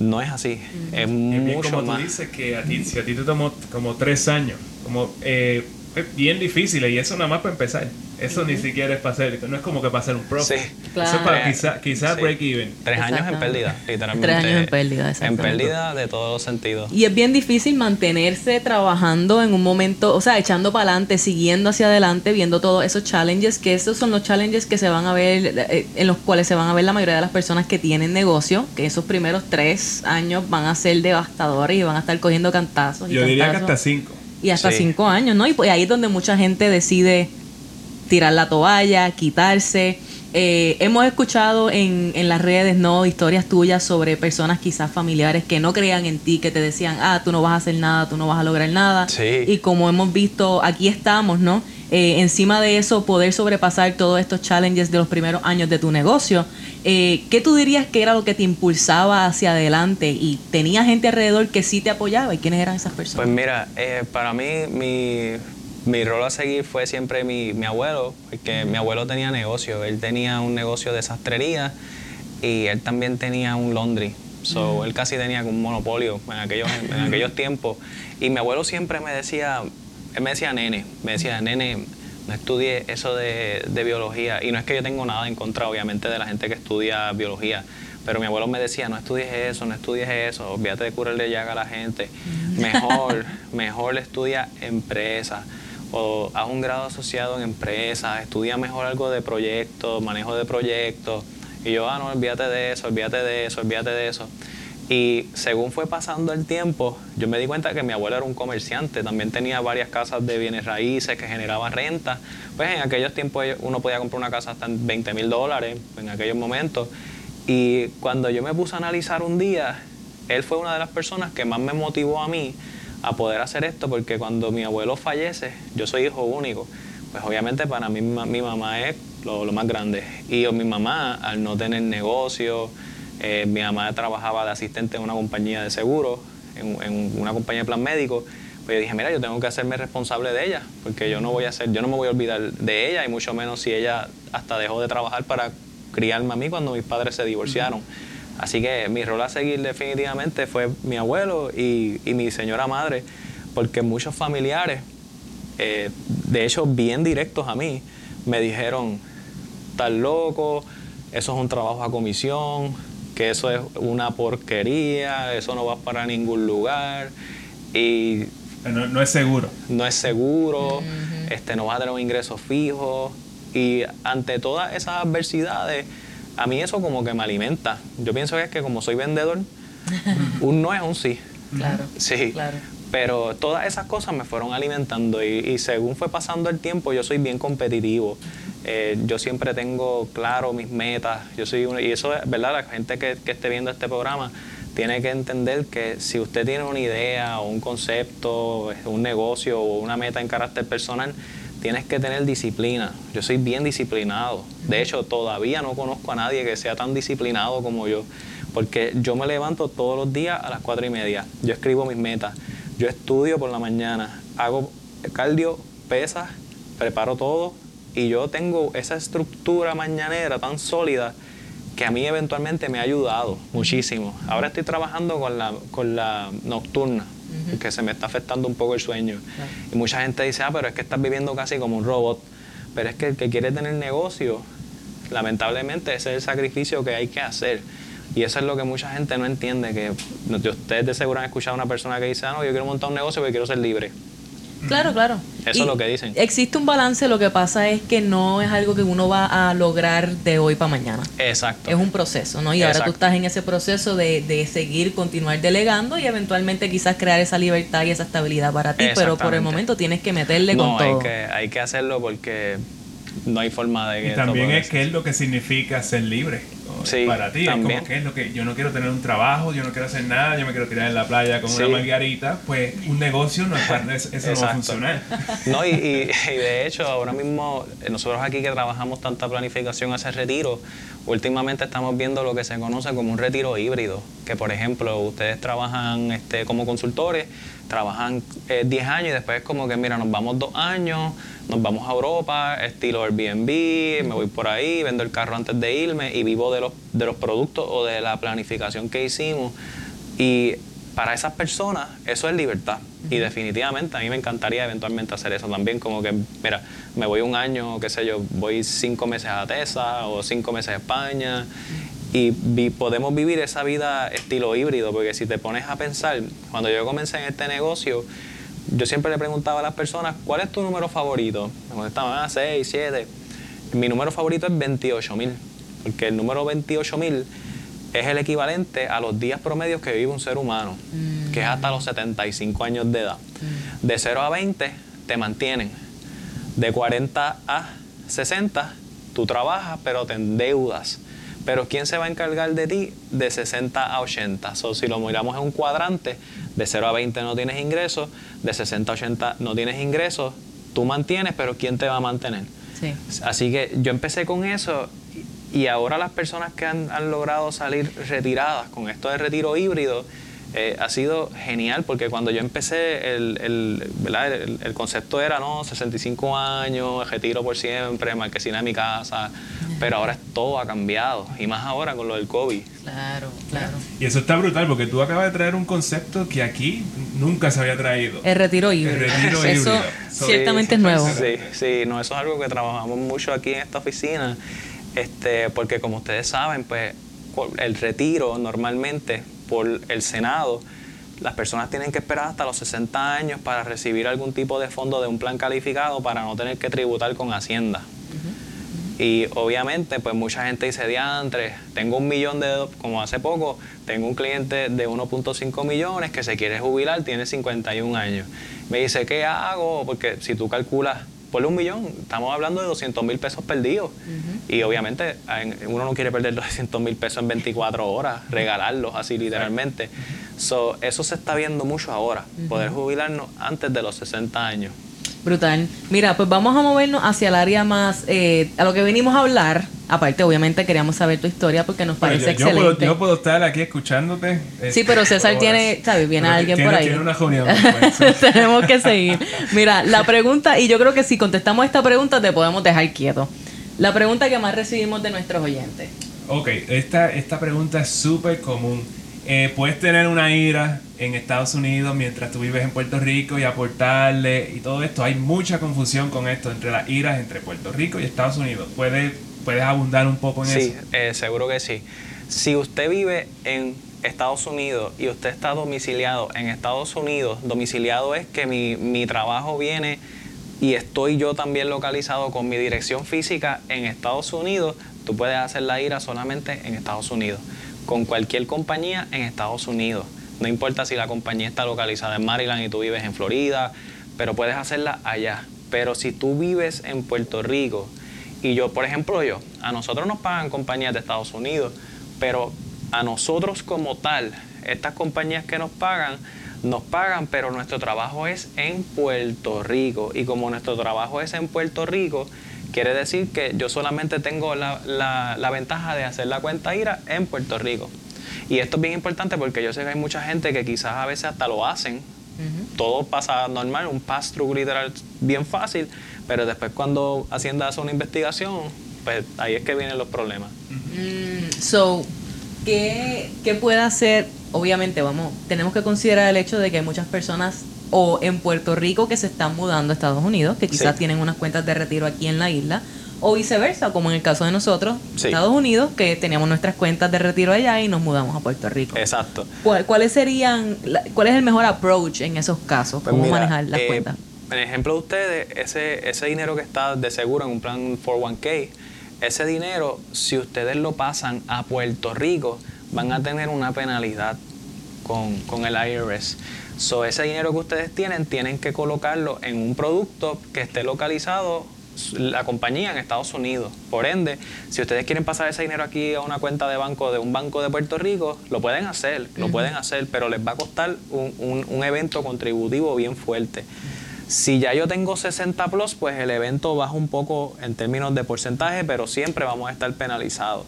No es así, es Es mucho como más. tú dices que a ti, si a ti te tomó como tres años, como eh, es bien difícil y eso nada más para empezar. Eso ni siquiera es para hacer, no es como que para hacer un profit. Sí. Eso es para Claro. quizá, quizá Sí. break even. Tres años en pérdida, literalmente. Tres años en pérdida, En pérdida de todos los sentidos. Y es bien difícil mantenerse trabajando en un momento, o sea, echando para adelante, siguiendo hacia adelante, viendo todos esos challenges, que esos son los challenges que se van a ver, eh, en los cuales se van a ver la mayoría de las personas que tienen negocio, que esos primeros tres años van a ser devastadores y van a estar cogiendo cantazos. y Yo diría que hasta cinco. Y hasta Sí. cinco años, ¿no? Y pues ahí es donde mucha gente decide tirar la toalla, quitarse. Eh, hemos escuchado en, en las redes, ¿no? Historias tuyas sobre personas quizás familiares que no creían en ti, que te decían, ah, tú no vas a hacer nada, tú no vas a lograr nada. Sí. Y como hemos visto, aquí estamos, ¿no? Eh, encima de eso, poder sobrepasar todos estos challenges de los primeros años de tu negocio. Eh, ¿Qué tú dirías que era lo que te impulsaba hacia adelante? Y tenía gente alrededor que sí te apoyaba. ¿Y quiénes eran esas personas? Pues mira, eh, para mí mi, mi rol a seguir fue siempre mi, mi abuelo, porque mi abuelo tenía negocio. Él tenía un negocio de sastrería y él también tenía un laundry. So, Él casi tenía un monopolio en aquellos, en aquellos tiempos. Y mi abuelo siempre me decía, él me decía nene, me decía, nene, no estudie eso de, de biología. Y no es que yo tengo nada en contra, obviamente, de la gente que estudia biología. Pero mi abuelo me decía, no estudies eso, no estudies eso, olvídate de curarle llaga a la gente. Mejor, <laughs> mejor estudia empresa o haz un grado asociado en empresa, estudia mejor algo de proyectos, manejo de proyectos. Y yo, ah, no, olvídate de eso, olvídate de eso, olvídate de eso. Y según fue pasando el tiempo, yo me di cuenta que mi abuelo era un comerciante, también tenía varias casas de bienes raíces que generaban renta. Pues en aquellos tiempos uno podía comprar una casa hasta en 20 mil dólares, en aquellos momentos. Y cuando yo me puse a analizar un día, él fue una de las personas que más me motivó a mí a poder hacer esto, porque cuando mi abuelo fallece, yo soy hijo único, pues obviamente para mí mi mamá es lo, más grande. Y yo, mi mamá, al no tener negocio, eh, mi mamá trabajaba de asistente en una compañía de seguros, en, en una compañía de plan médico, pues yo dije, mira, yo tengo que hacerme responsable de ella, porque yo no voy a hacer, yo no me voy a olvidar de ella, y mucho menos si ella hasta dejó de trabajar para criarme a mí cuando mis padres se divorciaron. Así que mi rol a seguir definitivamente fue mi abuelo y, y mi señora madre, porque muchos familiares, eh, de hecho bien directos a mí, me dijeron, estás loco, eso es un trabajo a comisión, que eso es una porquería, eso no va para ningún lugar y No, no es seguro. no es seguro, este, no vas a tener un ingreso fijo. Y ante todas esas adversidades, a mí eso como que me alimenta. Yo pienso que es que como soy vendedor, <laughs> un no es un sí. Claro. Sí. Claro. Pero todas esas cosas me fueron alimentando y, y según fue pasando el tiempo yo soy bien competitivo. Eh, yo siempre tengo claro mis metas. Yo soy uno- y eso es verdad, la gente que, que esté viendo este programa tiene que entender que si usted tiene una idea o un concepto, un negocio o una meta en carácter personal, tienes que tener disciplina. Yo soy bien disciplinado. De hecho, todavía no conozco a nadie que sea tan disciplinado como yo. Porque yo me levanto todos los días a las cuatro y media. Yo escribo mis metas. Yo estudio por la mañana. Hago cardio, pesas, preparo todo. Y yo tengo esa estructura mañanera tan sólida que a mí eventualmente me ha ayudado muchísimo. Ahora estoy trabajando con la, con la nocturna, que se me está afectando un poco el sueño. Y mucha gente dice, ah, pero es que estás viviendo casi como un robot. Pero es que el que quiere tener negocio, lamentablemente ese es el sacrificio que hay que hacer. Y eso es lo que mucha gente no entiende, que ustedes de seguro han escuchado a una persona que dice, ah, no, yo quiero montar un negocio porque quiero ser libre. Claro, claro. Eso es lo que dicen. Existe un balance, lo que pasa es que no es algo que uno va a lograr de hoy para mañana. Exacto. Es un proceso, ¿no? Y ahora tú estás en ese proceso de, de, seguir, continuar delegando y eventualmente quizás crear esa libertad y esa estabilidad para ti, pero por el momento tienes que meterle con todo. Hay que, hay que hacerlo porque no hay forma de que... Y también es qué es lo que significa ser libre para ti. Es como que es lo que yo no quiero tener un trabajo, yo no quiero hacer nada, yo me quiero tirar en la playa con una margarita. Pues un negocio no es para <laughs> eso, no va a funcionar. <laughs> No, y, y, de hecho, ahora mismo, eh, nosotros aquí que trabajamos tanta planificación hacia retiro, últimamente estamos viendo lo que se conoce como un retiro híbrido. Que por ejemplo, ustedes trabajan este, como consultores, trabajan 10 eh, años y después como que, mira, nos vamos dos años nos vamos a Europa, estilo Airbnb, me voy por ahí, vendo el carro antes de irme y vivo de los, de los productos o de la planificación que hicimos. Y para esas personas eso es libertad. Y definitivamente a mí me encantaría eventualmente hacer eso también, como que, mira, me voy un año, qué sé yo, voy cinco meses a Tesa o cinco meses a España y podemos vivir esa vida estilo híbrido, porque si te pones a pensar, cuando yo comencé en este negocio, yo siempre le preguntaba a las personas, ¿cuál es tu número favorito? Me contestaban, ah, 6, 7. Mi número favorito es 28.000, porque el número 28.000 es el equivalente a los días promedios que vive un ser humano, que es hasta los 75 años de edad. Mm. De 0 a 20 te mantienen. De 40 a 60 tú trabajas, pero te endeudas. Pero ¿quién se va a encargar de ti de 60 a 80? So, si lo miramos en un cuadrante, de 0 a 20 no tienes ingresos, de 60 a 80 no tienes ingresos, tú mantienes, pero ¿quién te va a mantener? Así que yo empecé con eso y ahora las personas que han, han logrado salir retiradas con esto de retiro híbrido, eh, ha sido genial porque cuando yo empecé, el, el, el, concepto era, no, 65 años, retiro por siempre, marquesina de mi casa, pero ahora todo ha cambiado y más ahora con lo del COVID. Claro, claro. Y eso está brutal porque tú acabas de traer un concepto que aquí nunca se había traído. El retiro híbrido. El retiro eso ciertamente es nuevo. Sí, sí, no, eso es algo que trabajamos mucho aquí en esta oficina, este, porque como ustedes saben, pues el retiro normalmente por el Senado, las personas tienen que esperar hasta los 60 años para recibir algún tipo de fondo de un plan calificado para no tener que tributar con Hacienda. Y obviamente, pues mucha gente dice, diantre, tengo un millón de, como hace poco, tengo un cliente de 1.5 millones que se quiere jubilar, tiene 51 años. Me dice, ¿qué hago? Porque si tú calculas por un millón, estamos hablando de 200 mil pesos perdidos. Y obviamente uno no quiere perder <laughs> 200 mil pesos en 24 horas, regalarlos así literalmente. So, eso se está viendo mucho ahora, poder jubilarnos antes de los 60 años. Brutal. Mira, pues vamos a movernos hacia el área más, eh, a lo que venimos a hablar. Aparte, obviamente queríamos saber tu historia porque nos parece excelente. Yo puedo, yo puedo, estar aquí escuchándote. Sí, pero César tiene, ¿sabes? Viene alguien por ahí. Tiene una. <laughs> Pues. Tenemos que seguir. Mira, la pregunta, y yo creo que si contestamos esta pregunta te podemos dejar quieto. La pregunta que más recibimos de nuestros oyentes. Ok, esta, esta pregunta es súper común. Eh, puedes tener una ira en Estados Unidos mientras tú vives en Puerto Rico y aportarle y todo esto. Hay mucha confusión con esto entre las iras entre Puerto Rico y Estados Unidos. ¿Puedes, puedes abundar un poco en eso? Sí, eh, seguro que sí. Si usted vive en Estados Unidos y usted está domiciliado en Estados Unidos, domiciliado es que mi, mi trabajo viene y estoy yo también localizado con mi dirección física en Estados Unidos, tú puedes hacer la IRA solamente en Estados Unidos, con cualquier compañía en Estados Unidos. No importa si la compañía está localizada en Maryland y tú vives en Florida, pero puedes hacerla allá. Pero si tú vives en Puerto Rico y yo, por ejemplo, yo, a nosotros nos pagan compañías de Estados Unidos, pero a nosotros como tal, estas compañías que nos pagan, nos pagan, pero nuestro trabajo es en Puerto Rico. Y como nuestro trabajo es en Puerto Rico, quiere decir que yo solamente tengo la, la ventaja de hacer la cuenta IRA en Puerto Rico. Y esto es bien importante porque yo sé que hay mucha gente que quizás a veces hasta lo hacen. Todo pasa normal, un pass-through literal bien fácil, pero después cuando Hacienda hace una investigación, pues ahí es que vienen los problemas. Mm, so, ¿qué, ¿qué puede hacer? Obviamente, vamos, tenemos que considerar el hecho de que hay muchas personas o en Puerto Rico que se están mudando a Estados Unidos, que quizás tienen unas cuentas de retiro aquí en la isla, o viceversa, como en el caso de nosotros, Sí. Estados Unidos, que teníamos nuestras cuentas de retiro allá y nos mudamos a Puerto Rico. Exacto. ¿Cuál- ¿Cuáles serían, la- cuál es el mejor approach en esos casos? Pues ¿Cómo mira, manejar las eh, cuentas? En ejemplo de ustedes, ese, ese dinero que está de seguro en un plan 401k, ese dinero, si ustedes lo pasan a Puerto Rico, van a tener una penalidad con, con el IRS. So, ese dinero que ustedes tienen, tienen que colocarlo en un producto que esté localizado la compañía en Estados Unidos. Por ende, si ustedes quieren pasar ese dinero aquí a una cuenta de banco de un banco de Puerto Rico, lo pueden hacer, lo pueden hacer, pero les va a costar un, un- un evento contributivo bien fuerte. Si ya yo tengo 60 plus, pues el evento baja un poco en términos de porcentaje, pero siempre vamos a estar penalizados.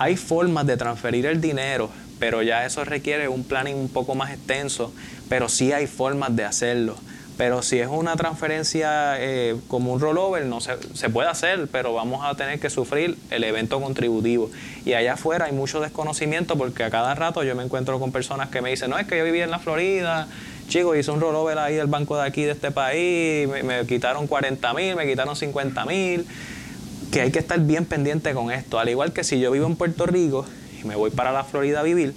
Hay formas de transferir el dinero, pero ya eso requiere un planning un poco más extenso, pero sí hay formas de hacerlo. Pero si es una transferencia eh, como un rollover, no se, se puede hacer, pero vamos a tener que sufrir el evento contributivo. Y allá afuera hay mucho desconocimiento porque a cada rato yo me encuentro con personas que me dicen, no, es que yo vivía en la Florida, chico, hice un rollover ahí del banco de aquí, de este país, me, me quitaron 40 mil, me quitaron 50 mil que hay que estar bien pendiente con esto. Al igual que si yo vivo en Puerto Rico y me voy para la Florida a vivir,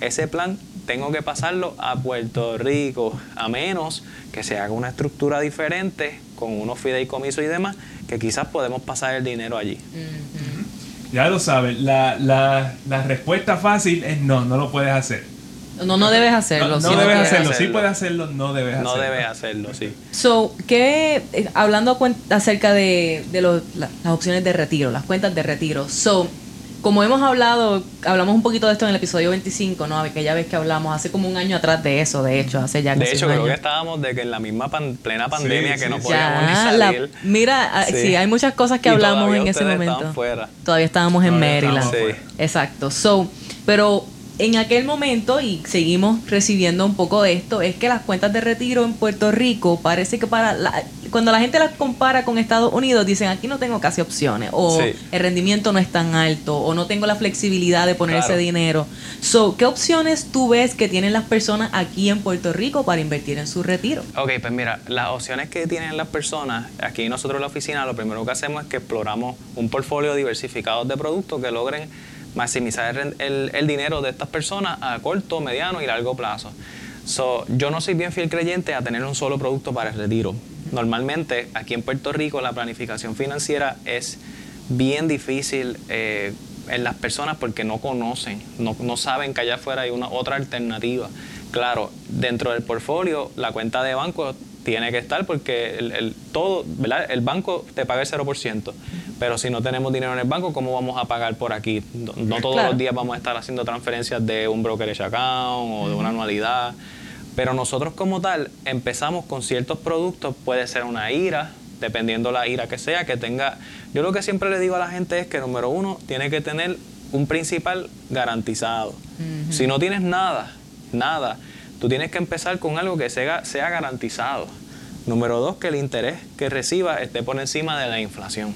ese plan tengo que pasarlo a Puerto Rico, a menos que se haga una estructura diferente con unos fideicomisos y demás, que quizás podemos pasar el dinero allí. Ya lo saben, la, la, la respuesta fácil es no, no lo puedes hacer. No, no debes hacerlo. No, no debes hacerlo. Sí puedes hacerlo, no debes No hacerlo. debes hacerlo, sí. So, ¿qué, eh, hablando cuen- acerca de, de los- las opciones de retiro, las cuentas de retiro. So, como hemos hablado, hablamos un poquito de esto en el episodio 25, ¿no? Aquella vez que hablamos, hace como un año atrás de eso, de hecho, hace ya De casi hecho, un creo que estábamos de que en la misma pan- plena pandemia Sí, que no sí, sí. podíamos ni la- salir. mira, ah, sí. hay muchas cosas que Y hablamos en ese momento. estaban fuera. Todavía estábamos en Todavía Maryland. estábamos Sí. Exacto. So, pero en aquel momento, y seguimos recibiendo un poco de esto, es que las cuentas de retiro en Puerto Rico parece que para la- cuando la gente las compara con Estados Unidos, dicen aquí no tengo casi opciones, o Sí. el rendimiento no es tan alto, o no tengo la flexibilidad de poner Claro. ese dinero. So, ¿qué opciones tú ves que tienen las personas aquí en Puerto Rico para invertir en su retiro? Ok, pues mira, las opciones que tienen las personas, aquí nosotros en la oficina lo primero que hacemos es que exploramos un portfolio diversificado de productos que logren maximizar el, el- el dinero de estas personas a corto, mediano y largo plazo. So, yo no soy bien fiel creyente a tener un solo producto para el retiro. Normalmente aquí en Puerto Rico la planificación financiera es bien difícil eh, en las personas porque no conocen, no, no saben que allá afuera hay una otra alternativa. Claro, dentro del portfolio la cuenta de banco tiene que estar porque el, el- todo, ¿verdad? El banco te paga el 0%, pero si no tenemos dinero en el banco, ¿cómo vamos a pagar por aquí? No, no todos Claro. los días vamos a estar haciendo transferencias de un brokerage account o de una anualidad. Pero nosotros como tal empezamos con ciertos productos, puede ser una IRA, dependiendo la IRA que sea, que tenga... Yo lo que siempre le digo a la gente es que número uno, tiene que tener un principal garantizado. Si no tienes nada, nada, tú tienes que empezar con algo que sea, sea garantizado. Número dos, que el interés que reciba esté por encima de la inflación.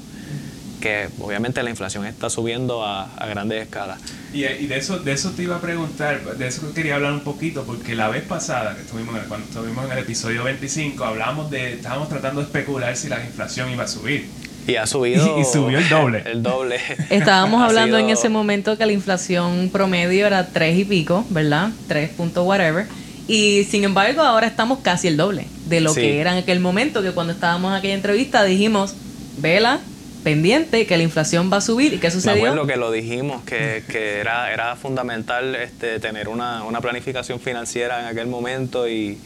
Que obviamente la inflación está subiendo a, a grandes escalas. Y, y de eso de eso te iba a preguntar, de eso quería hablar un poquito, porque la vez pasada que estuvimos en el- cuando estuvimos en el episodio 25, hablamos de, estábamos tratando de especular si la inflación iba a subir. Y ha subido... <laughs> Y subió el doble. El doble. Estábamos <laughs> Ha hablando en sido- ese momento que la inflación promedio era 3 y pico, ¿verdad? 3 punto whatever. Y sin embargo, ahora estamos casi el doble de lo Sí. que era en aquel momento, que cuando estábamos en aquella entrevista dijimos, vela, pendiente, que la inflación va a subir. ¿Y qué Me sucedió? acuerdo que lo dijimos, que, que era, era fundamental este, tener una, una planificación financiera en aquel momento y,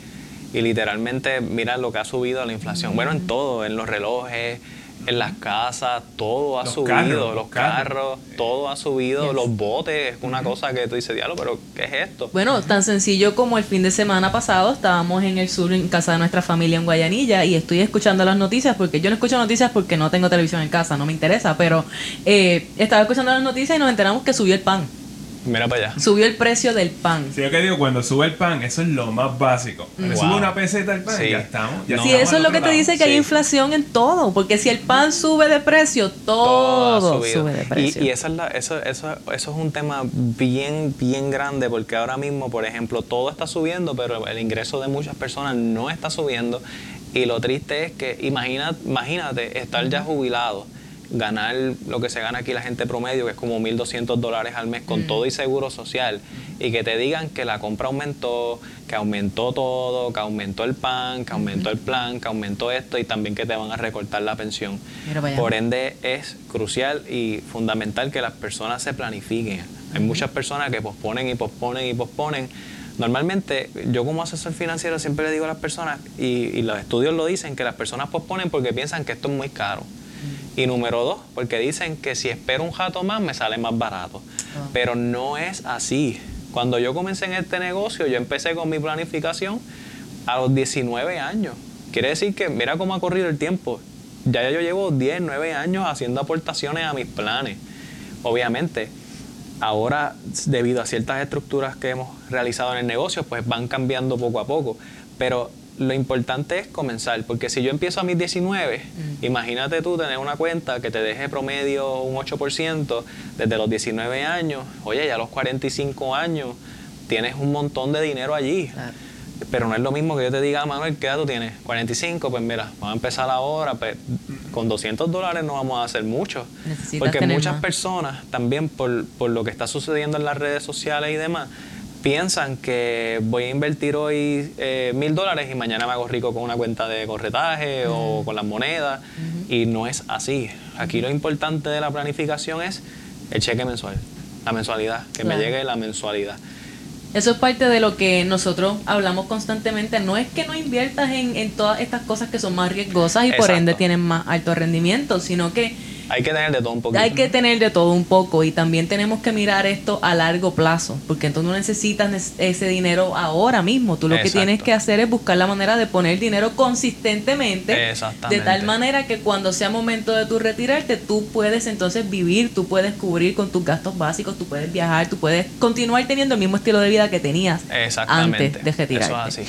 y literalmente mira lo que ha subido la inflación. Bueno, en todo, en los relojes, en las casas, todo ha Los subido, carros, los carros. carros, todo ha subido, Yes. los botes, es una cosa que tú dices, diablo, pero ¿qué es esto? Bueno, tan sencillo como el fin de semana pasado estábamos en el sur en casa de nuestra familia en Guayanilla y estoy escuchando las noticias porque yo no escucho noticias porque no tengo televisión en casa, no me interesa, pero eh, estaba escuchando las noticias y nos enteramos que subió el pan, Mira para allá. subió el precio del pan. Si yo que digo, cuando sube el pan, eso es lo más básico. Wow. sube una peseta el pan, Sí. ya estamos. Ya No. Sí, eso es lo que te dice que hay Sí. inflación en todo, porque si el pan sube de precio, todo, subido. sube de precio. Y, y esa es la- eso, eso, eso es un tema bien, bien grande porque ahora mismo, por ejemplo, todo está subiendo, pero el ingreso de muchas personas no está subiendo. Y lo triste es que imagina, imagínate estar ya jubilado, ganar lo que se gana aquí la gente promedio, que es como 1.200 dólares al mes con todo y seguro social, y que te digan que la compra aumentó, que aumentó todo, que aumentó el pan, que aumentó el plan, que aumentó esto y también que te van a recortar la pensión. Por ende es crucial y fundamental que las personas se planifiquen. Hay muchas personas que posponen y posponen y posponen. Normalmente yo como asesor financiero siempre le digo a las personas, y, y los estudios lo dicen, que las personas posponen porque piensan que esto es muy caro. Y número dos, porque dicen que si espero un jato más me sale más barato. Ah. Pero no es así. Cuando yo comencé en este negocio, yo empecé con mi planificación a los 19 años. Quiere decir que mira cómo ha corrido el tiempo. Ya yo llevo 10, 9 años haciendo aportaciones a mis planes. Obviamente, ahora debido a ciertas estructuras que hemos realizado en el negocio, pues van cambiando poco a poco. Pero lo importante es comenzar, porque si yo empiezo a mis 19, mm. imagínate tú tener una cuenta que te deje promedio un 8% desde los 19 años, oye, ya a los 45 años tienes un montón de dinero allí. Pero no es lo mismo que yo te diga, Manuel, ¿qué edad tú tienes? 45, pues mira, vamos a empezar ahora, pues con 200 dólares no vamos a hacer mucho. porque muchas personas también por, por lo que está sucediendo en las redes sociales y demás, piensan que voy a invertir hoy eh, mil dólares y mañana me hago rico con una cuenta de corretaje o con las monedas. Y no es así. Aquí lo importante de la planificación es el cheque mensual, la mensualidad, que me llegue la mensualidad. Eso es parte de lo que nosotros hablamos constantemente. No es que no inviertas en, en todas estas cosas que son más riesgosas y por ende tienen más alto rendimiento, sino que hay que tener de todo un poco. Hay que tener de todo un poco y también tenemos que mirar esto a largo plazo, porque entonces no necesitas ese dinero ahora mismo. Tú lo que tienes que hacer es buscar la manera de poner dinero consistentemente, de tal manera que cuando sea momento de tu retirarte, tú puedes entonces vivir, tú puedes cubrir con tus gastos básicos, tú puedes viajar, tú puedes continuar teniendo el mismo estilo de vida que tenías antes de retirarte.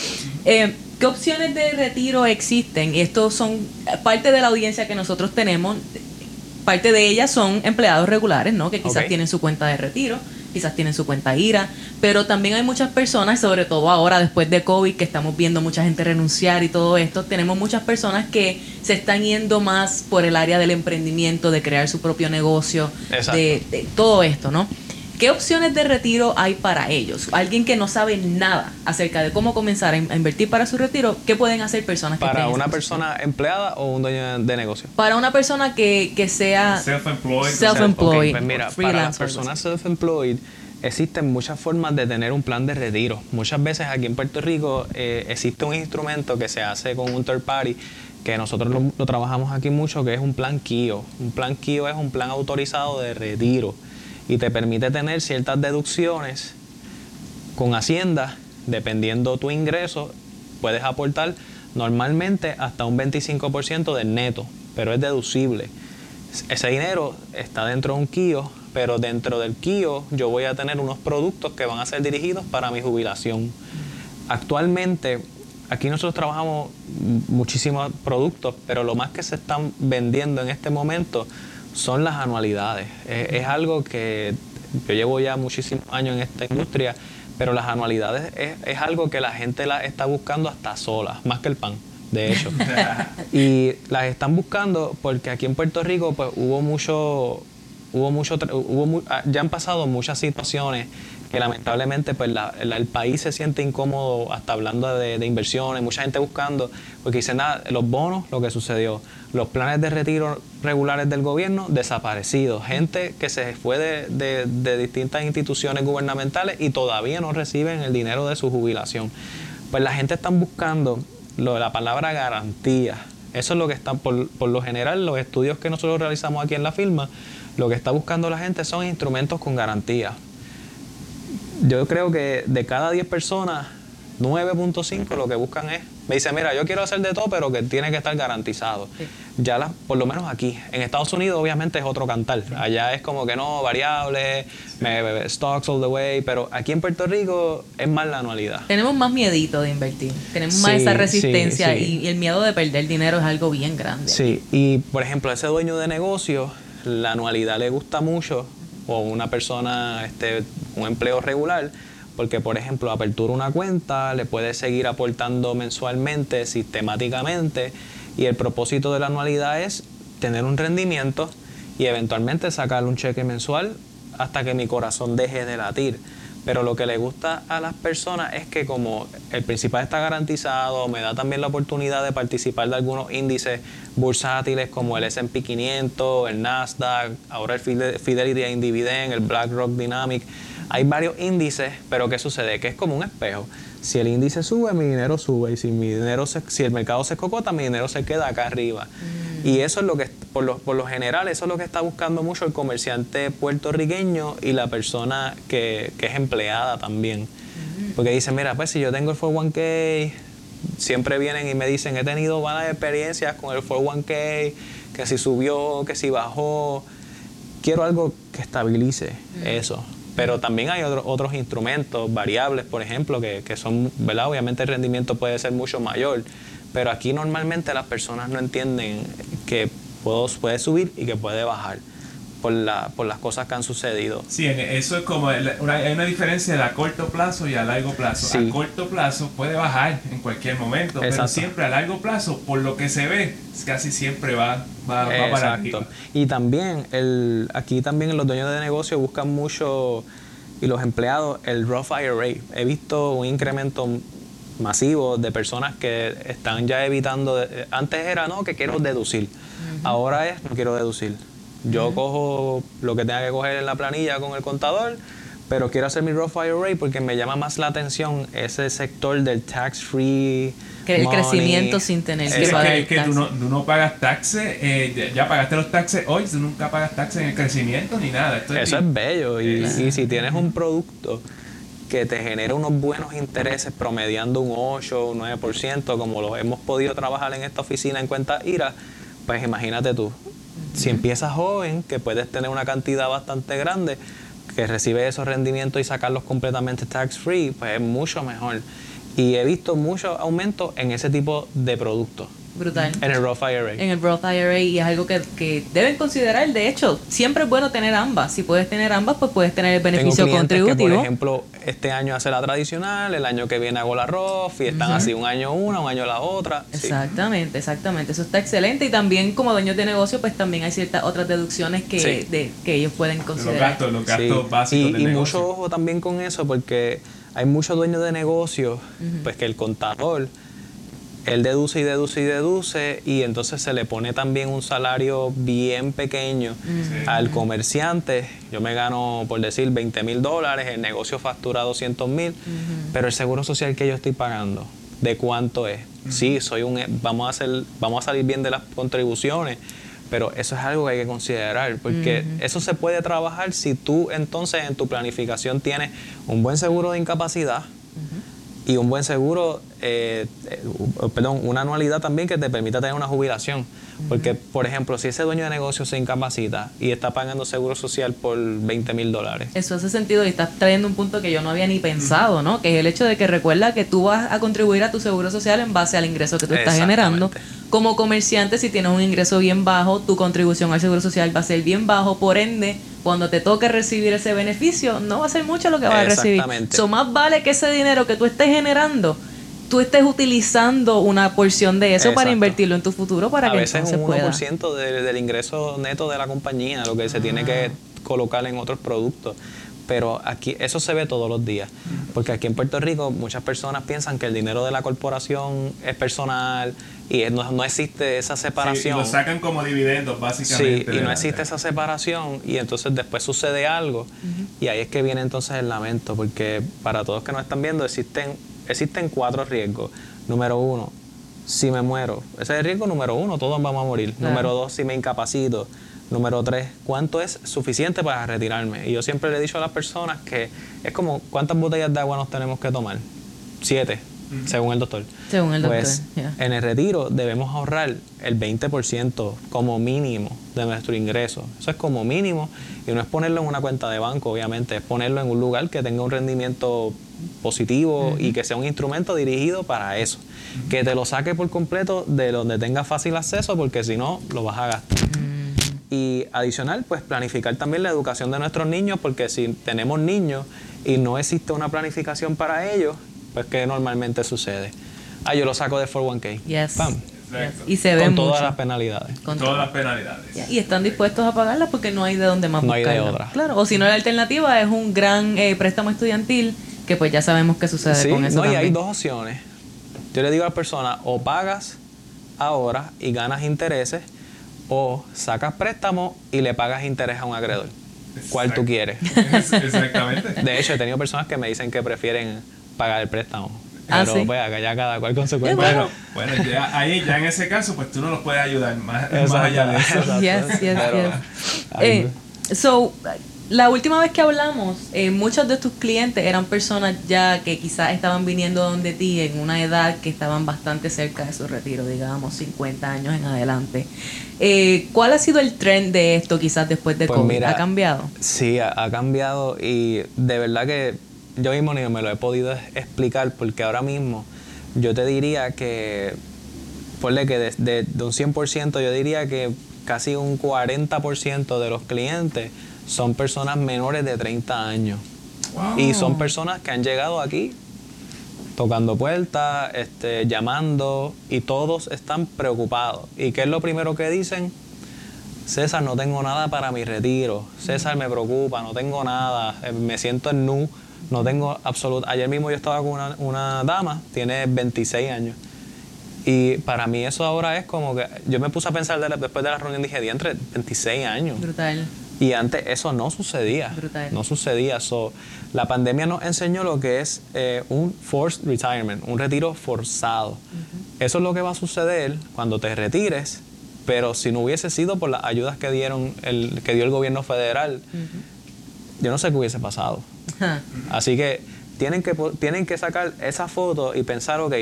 Eh, ¿Qué opciones de retiro existen? Estos son parte de la audiencia que nosotros tenemos parte de ellas son empleados regulares, ¿no? Que quizás tienen su cuenta de retiro, quizás tienen su cuenta IRA, pero también hay muchas personas, sobre todo ahora después de COVID, que estamos viendo mucha gente renunciar y todo esto, tenemos muchas personas que se están yendo más por el área del emprendimiento, de crear su propio negocio, de, de todo esto, ¿no? ¿Qué opciones de retiro hay para ellos? Alguien que no sabe nada acerca de cómo comenzar a invertir para su retiro, ¿qué pueden hacer personas que ¿Para una persona empleada o un dueño de negocio? Para una persona que, que sea self-employed. Self-employed. pues mira, para las personas self-employed existen muchas formas de tener un plan de retiro. Muchas veces aquí en Puerto Rico eh, existe un instrumento que se hace con un third party que nosotros lo, lo, trabajamos aquí mucho, que es un plan KIO. Un plan KIO es un plan autorizado de retiro y te permite tener ciertas deducciones con Hacienda, dependiendo tu ingreso, puedes aportar normalmente hasta un 25% del neto, pero es deducible. Ese dinero está dentro de un KIO, pero dentro del KIO yo voy a tener unos productos que van a ser dirigidos para mi jubilación. Actualmente, aquí nosotros trabajamos muchísimos productos, pero lo más que se están vendiendo en este momento son las anualidades. Es, algo que yo llevo ya muchísimos años en esta industria, pero las anualidades es, algo que la gente la está buscando hasta sola, más que el pan, de hecho. <laughs> y las están buscando porque aquí en Puerto Rico pues hubo mucho, hubo mucho, hubo, ah, ya han pasado muchas situaciones que lamentablemente pues el país se siente incómodo hasta hablando de, inversiones, mucha gente buscando, porque dicen nada, los bonos, lo que sucedió, los planes de retiro regulares del gobierno desaparecidos, gente que se fue de, de distintas instituciones gubernamentales y todavía no reciben el dinero de su jubilación. Pues la gente está buscando lo de la palabra garantía. Eso es lo que están, por, por lo general, los estudios que nosotros realizamos aquí en la firma, lo que está buscando la gente son instrumentos con garantía yo creo que de cada 10 personas, 9.5 lo que buscan es, me dice, mira, yo quiero hacer de todo, pero que tiene que estar garantizado. Ya por lo menos aquí. En Estados Unidos obviamente es otro cantar. Allá es como que no, variable, me, stocks all the way, pero aquí en Puerto Rico es más la anualidad. Tenemos más miedito de invertir. Tenemos más esa resistencia Y, y, el miedo de perder dinero es algo bien grande. Sí, y por ejemplo, ese dueño de negocio, la anualidad le gusta mucho o una persona, este, un empleo regular, porque por ejemplo apertura una cuenta, le puede seguir aportando mensualmente, sistemáticamente, y el propósito de la anualidad es tener un rendimiento y eventualmente sacar un cheque mensual hasta que mi corazón deje de latir. Pero lo que le gusta a las personas es que como el principal está garantizado, me da también la oportunidad de participar de algunos índices bursátiles como el S&P 500, el Nasdaq, ahora el Fidelity Dividend, el BlackRock Dynamic. Hay varios índices, pero ¿qué sucede? Que es como un espejo. Si el índice sube, mi dinero sube. Y si, mi dinero si el mercado se cocota, mi dinero se queda acá arriba. Mm. Y eso es lo que, por lo, por lo general, eso es lo que está buscando mucho el comerciante puertorriqueño y la persona que, es empleada también. Mm. Porque dicen, mira, pues si yo tengo el 401k, siempre vienen y me dicen, he tenido malas experiencias con el 401k, que si subió, que si bajó. Quiero algo que estabilice mm. eso. Pero también hay otros instrumentos, variables, por ejemplo, que, que son, ¿verdad? Obviamente el rendimiento puede ser mucho mayor, pero aquí normalmente las personas no entienden que puede subir y que puede bajar por, la, por las cosas que han sucedido. Sí, eso es como, una, hay una diferencia de a corto plazo y a largo plazo. A corto plazo puede bajar en cualquier momento, pero siempre a largo plazo, por lo que se ve, casi siempre va, va, va para arriba. Y también, el, aquí también los dueños de negocio buscan mucho, y los empleados, el Rough IRA. He visto un incremento masivo de personas que están ya evitando, antes era no, que quiero deducir, ahora es no quiero deducir yo cojo lo que tenga que coger en la planilla con el contador, pero quiero hacer mi Roth IRA porque me llama más la atención ese sector del tax free. Que el crecimiento sin tener que pagar. Es que, tú, no, pagas taxes, eh, ya, pagaste los taxes hoy, tú nunca pagas taxes en el crecimiento ni nada. Eso es bello. Y, y si tienes un producto que te genera unos buenos intereses promediando un 8 o un 9%, como lo hemos podido trabajar en esta oficina en cuenta IRA, pues imagínate tú, si empiezas joven, que puedes tener una cantidad bastante grande, que recibe esos rendimientos y sacarlos completamente tax free, pues es mucho mejor. Y he visto mucho aumento en ese tipo de productos. Brutal. En el Roth IRA. En el Roth IRA y es algo que, que, deben considerar. De hecho, siempre es bueno tener ambas. Si puedes tener ambas, pues puedes tener el beneficio contributivo. Que, por ejemplo, este año hace la tradicional, el año que viene hago la Roth y están así un año una, un año la otra. Exactamente, exactamente. Eso está excelente. Y también como dueños de negocio, pues también hay ciertas otras deducciones que, de, que ellos pueden considerar. Los gastos, los gastos básicos. Y, y mucho ojo también con eso porque hay muchos dueños de negocio, pues que el contador él deduce y deduce y deduce y entonces se le pone también un salario bien pequeño al comerciante. Yo me gano, por decir, 20 mil dólares, el negocio factura 200 mil, pero el seguro social que yo estoy pagando, ¿de cuánto es? Sí, soy un, vamos, a hacer, vamos a salir bien de las contribuciones, pero eso es algo que hay que considerar, porque eso se puede trabajar si tú entonces en tu planificación tienes un buen seguro de incapacidad, y un buen seguro, eh, eh, perdón, una anualidad también que te permita tener una jubilación. Porque, por ejemplo, si ese dueño de negocio se incapacita y está pagando seguro social por 20 mil dólares. Eso hace sentido y estás trayendo un punto que yo no había ni pensado, ¿no? Que es el hecho de que recuerda que tú vas a contribuir a tu seguro social en base al ingreso que tú estás generando. Como comerciante, si tienes un ingreso bien bajo, tu contribución al seguro social va a ser bien bajo, por ende, cuando te toque recibir ese beneficio, no va a ser mucho lo que vas a recibir. So, más vale que ese dinero que tú estés generando tú estés utilizando una porción de eso para invertirlo en tu futuro para a que veces un 1% del ingreso neto de la compañía, lo que se tiene que ah. colocar en otros productos. Pero aquí eso se ve todos los días, porque aquí en Puerto Rico muchas personas piensan que el dinero de la corporación es personal y no, no existe esa separación. Sí, lo sacan como dividendos, básicamente. Sí, y no existe esa separación y entonces después sucede algo y ahí es que viene entonces el lamento, porque para todos que nos están viendo existen existen cuatro riesgos. Número uno, si me muero. Ese es el riesgo número uno, todos vamos a morir. Número dos, si me incapacito. Número tres, ¿cuánto es suficiente para retirarme? Y yo siempre le he dicho a las personas que es como, ¿cuántas botellas de agua nos tenemos que tomar? Siete, según el doctor. Según el doctor. Pues en el retiro debemos ahorrar el 20% como mínimo de nuestro ingreso. Eso es como mínimo y no es ponerlo en una cuenta de banco, obviamente, es ponerlo en un lugar que tenga un rendimiento positivo y que sea un instrumento dirigido para eso. Que te lo saque por completo de donde tenga fácil acceso porque si no lo vas a gastar. Y adicional, pues planificar también la educación de nuestros niños porque si tenemos niños y no existe una planificación para ellos, pues ¿qué normalmente sucede? Ah, yo lo saco de 401k. Yes. Exacto. Y se ve Con todas mucho. las penalidades. Con Todas las penalidades. Y están dispuestos a pagarlas porque no hay de dónde más No hay de otra. Claro, o si no la alternativa es un gran eh, préstamo estudiantil que pues ya sabemos qué sucede Sí, con eso no, y hay dos opciones. Yo le digo a la persona, o pagas ahora y ganas intereses, o sacas préstamo y le pagas interés a un acreedor. ¿Cuál tú quieres? <laughs> Exactamente. De hecho, he tenido personas que me dicen que prefieren pagar el préstamo. Ah, Pero ¿sí? pues acá ya cada cual con su cuenta. Bueno, bueno ya, ahí ya en ese caso, pues tú no los puedes ayudar más, más allá de eso. <laughs> Yes, yes, Pero, yes. Eh, so, la última vez que hablamos, eh, muchos de tus clientes eran personas ya que quizás estaban viniendo donde ti en una edad que estaban bastante cerca de su retiro, digamos 50 años en adelante. Eh, ¿Cuál ha sido el trend de esto quizás después de Pues COVID? mira, ¿Ha cambiado? Sí, ha, ha cambiado y de verdad que yo mismo ni me lo he podido explicar porque ahora mismo yo te diría que, ponle que de, de- de un 100% yo diría que casi un 40% de los clientes son personas menores de 30 años. Y son personas que han llegado aquí tocando puertas, este, llamando y todos están preocupados. ¿Y qué es lo primero que dicen? César, no tengo nada para mi retiro. César, me preocupa, no tengo nada. eh, Me siento en nu, no tengo absoluto. Ayer mismo yo estaba con una, una dama, tiene 26 años. Y para mí eso ahora es como que yo me puse a pensar de la- después de la reunión dije, entre 26 años. Brutal. Y antes eso no sucedía. Brutal. No sucedía. So, la pandemia nos enseñó lo que es eh, un forced retirement, un retiro forzado. Eso es lo que va a suceder cuando te retires, pero si no hubiese sido por las ayudas que dieron el, que dio el gobierno federal, yo no sé qué hubiese pasado. Así que tienen que tienen que sacar esa foto y pensar, ok,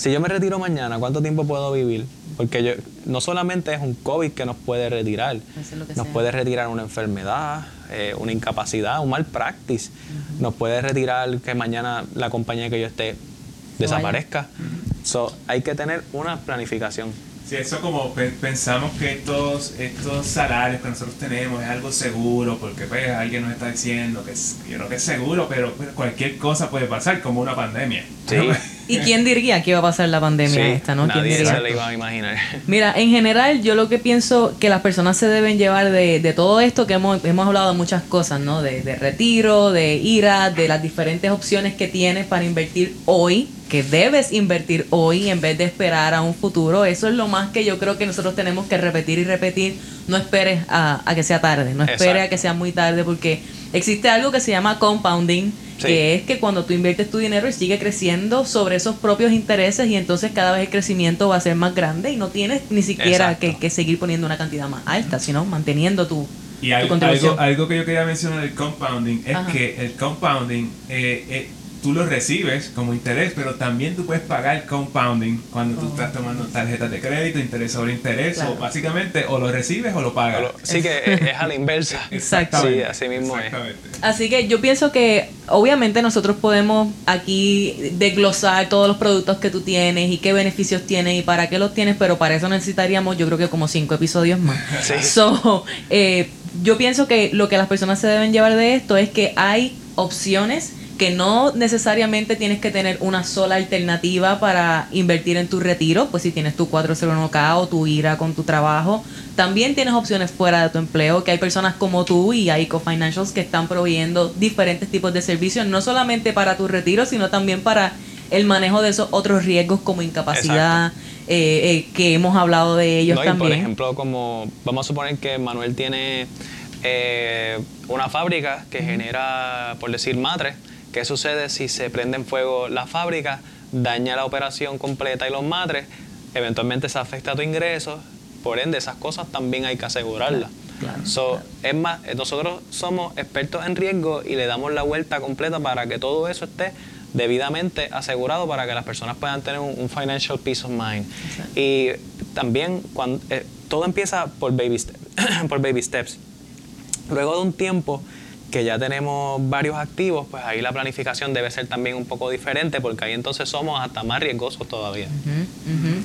si yo me retiro mañana, ¿cuánto tiempo puedo vivir? Porque yo, no solamente es un COVID que nos puede retirar, es nos sea. puede retirar una enfermedad, eh, una incapacidad, un mal practice, nos puede retirar que mañana la compañía que yo esté desaparezca. So, hay que tener una planificación. Sí, eso como pe- pensamos que estos, estos salarios que nosotros tenemos es algo seguro, porque pues alguien nos está diciendo que es, yo creo que es seguro, pero pues, cualquier cosa puede pasar, como una pandemia. Sí. ¿Y quién diría que iba a pasar la pandemia Sí, esta, no? ¿Quién nadie diría? se le iba a imaginar. Mira, en general yo lo que pienso que las personas se deben llevar de, de todo esto que hemos, hemos hablado de muchas cosas, ¿no? De, de retiro, de IRA, de las diferentes opciones que tienes para invertir hoy, que debes invertir hoy en vez de esperar a un futuro. Eso es lo más que yo creo que nosotros tenemos que repetir y repetir. No esperes a, a que sea tarde, no esperes a que sea muy tarde porque existe algo que se llama compounding, Sí. que es que cuando tú inviertes tu dinero y sigue creciendo sobre esos propios intereses y entonces cada vez el crecimiento va a ser más grande y no tienes ni siquiera que, que seguir poniendo una cantidad más alta, sino manteniendo tu, Y tu al- contribución. algo, algo que yo quería mencionar del compounding es Ajá. que el compounding eh, eh, tú lo recibes como interés, pero también tú puedes pagar compounding cuando tú estás tomando tarjetas de crédito, interés sobre interés, Claro. o básicamente o lo recibes o lo pagas. Sí que es, a la inversa. <laughs> Exactamente. Sí, así mismo es. Así que yo pienso que obviamente nosotros podemos aquí desglosar todos los productos que tú tienes y qué beneficios tienes y para qué los tienes, pero para eso necesitaríamos yo creo que como cinco episodios más. <laughs> Sí. So, eh, yo pienso que lo que las personas se deben llevar de esto es que hay opciones que no necesariamente tienes que tener una sola alternativa para invertir en tu retiro, pues si tienes tu 401k o tu IRA con tu trabajo, también tienes opciones fuera de tu empleo, que hay personas como tú y hay Financials que están proveyendo diferentes tipos de servicios, no solamente para tu retiro, sino también para el manejo de esos otros riesgos como incapacidad, eh, eh, que hemos hablado de ellos No, también. por ejemplo, como vamos a suponer que Manuel tiene eh, una fábrica que genera, por decir, matres. ¿Qué sucede si se prende en fuego la fábrica, daña la operación completa y los matres? Eventualmente se afecta a tu ingreso. Por ende, esas cosas también hay que asegurarlas. Claro, So, Es más, nosotros somos expertos en riesgo y le damos la vuelta completa para que todo eso esté debidamente asegurado para que las personas puedan tener un, un financial peace of mind. Y también cuando, eh, todo empieza por baby, <clears throat> por baby steps. Luego de un tiempo que ya tenemos varios activos, pues ahí la planificación debe ser también un poco diferente porque ahí entonces somos hasta más riesgosos todavía.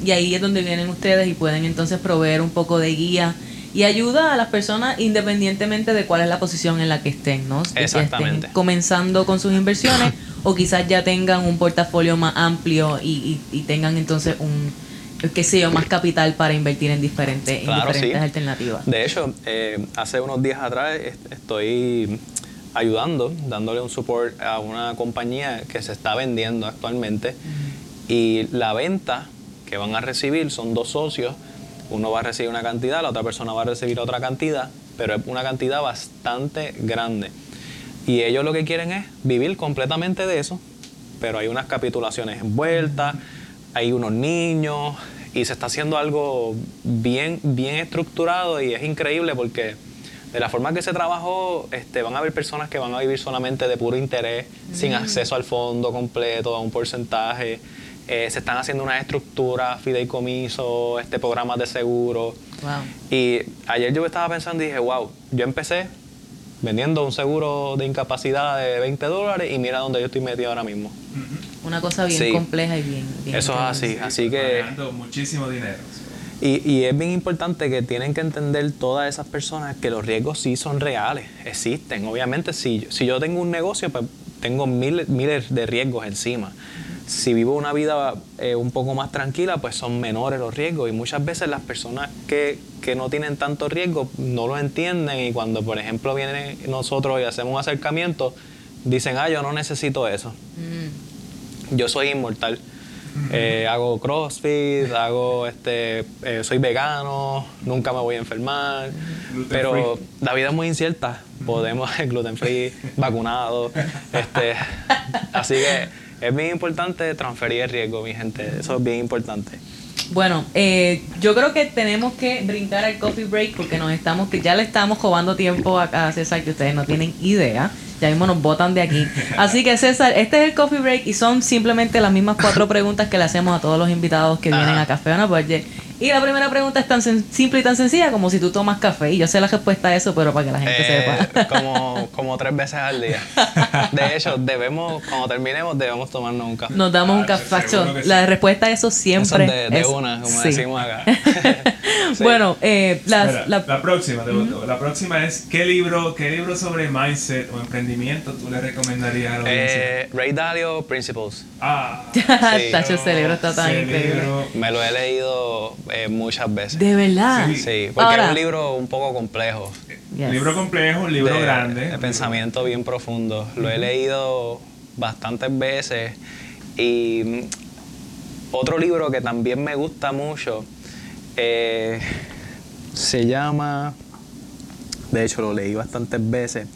Y ahí es donde vienen ustedes y pueden entonces proveer un poco de guía y ayuda a las personas independientemente de cuál es la posición en la que estén, ¿no? De que Exactamente. estén comenzando con sus inversiones o quizás ya tengan un portafolio más amplio y, y- y tengan entonces un, qué sé yo, más capital para invertir en diferentes, en Claro, diferentes sí. alternativas. De hecho, eh, hace unos días atrás est- estoy ayudando, dándole un support a una compañía que se está vendiendo actualmente y la venta que van a recibir son dos socios, uno va a recibir una cantidad, la otra persona va a recibir otra cantidad, pero es una cantidad bastante grande. Y ellos lo que quieren es vivir completamente de eso, pero hay unas capitulaciones envueltas, hay unos niños y se está haciendo algo bien, bien estructurado y es increíble porque de la forma que se trabajó, este, van a haber personas que van a vivir solamente de puro interés, sin acceso al fondo completo, a un porcentaje. Eh, se están haciendo unas estructuras, fideicomisos, este, programas de seguro. Wow. Y ayer yo estaba pensando y dije, wow, yo empecé vendiendo un seguro de incapacidad de 20 dólares y mira dónde yo estoy metido ahora mismo. Una cosa bien Sí. compleja y bien. bien Eso es así, así que... Ganando muchísimo dinero. Y, y es bien importante que tienen que entender todas esas personas que los riesgos sí son reales, existen. Obviamente, si, si yo tengo un negocio, pues tengo miles, miles de riesgos encima. Si vivo una vida eh, un poco más tranquila, pues son menores los riesgos. Y muchas veces las personas que, que no tienen tanto riesgo no lo entienden y cuando, por ejemplo, vienen nosotros y hacemos un acercamiento, dicen, ah, yo no necesito eso. Mm. Yo soy inmortal. Eh, hago crossfit, hago este, eh, soy vegano, nunca me voy a enfermar. Gluten pero la vida es muy incierta. Podemos <laughs> gluten free, vacunado. Este, así que es bien importante transferir el riesgo, mi gente. Eso es bien importante. Bueno, eh, yo creo que tenemos que brincar al coffee break porque nos estamos, que ya le estamos robando tiempo a, a César que ustedes no tienen idea. Ya mismo nos botan de aquí. <laughs> Así que César, este es el coffee break y son simplemente las mismas cuatro preguntas que le hacemos a todos los invitados que vienen a Café Ana Budget. Y la primera pregunta es tan simple y tan sencilla como si tú tomas café. Y yo sé la respuesta a eso, pero para que la gente Eh, sepa. <laughs> como, como tres veces al día. De hecho, debemos, cuando terminemos, debemos tomarnos un café. Nos damos un Ah, café. seguro que sí. La respuesta a eso Eso siempre es de, de es una, como sí. decimos acá. <laughs> Sí. Bueno, eh, las- Mira, la- la, próxima, te- la próxima es ¿qué libro, qué libro sobre mindset o emprendimiento tú le recomendarías a la? Eh, Ray Dalio Principles. ah, Tacho, ese libro está tan increíble. Me lo he leído eh, muchas veces. De verdad. Sí. Sí, porque Ahora- es un libro un poco complejo. Yes. Libro complejo, un libro de, grande. de pensamiento bien profundo. Lo he leído bastantes veces. Y mm, otro libro que también me gusta mucho eh, se llama, de hecho lo leí bastantes veces,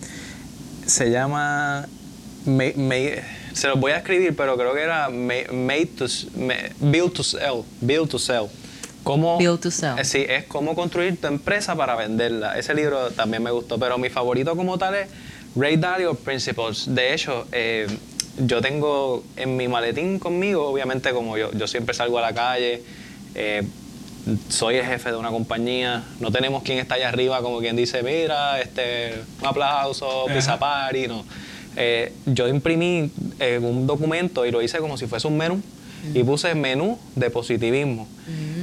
se llama, Ma- Ma- se los voy a escribir, pero creo que era Ma- Made to, Build to Sell. Build to Sell. Cómo, Build to Sell. eh, Sí, es cómo construir tu empresa para venderla. Ese libro también me gustó, pero mi favorito como tal es Ray Dalio Principles. De hecho, eh, yo tengo en mi maletín conmigo, obviamente como yo, yo siempre salgo a la calle, eh, soy el jefe de una compañía, no tenemos quien está allá arriba como quien dice, mira, este, un aplauso, pizza party, no. Eh, yo imprimí eh, un documento y lo hice como si fuese un menú y puse menú de positivismo.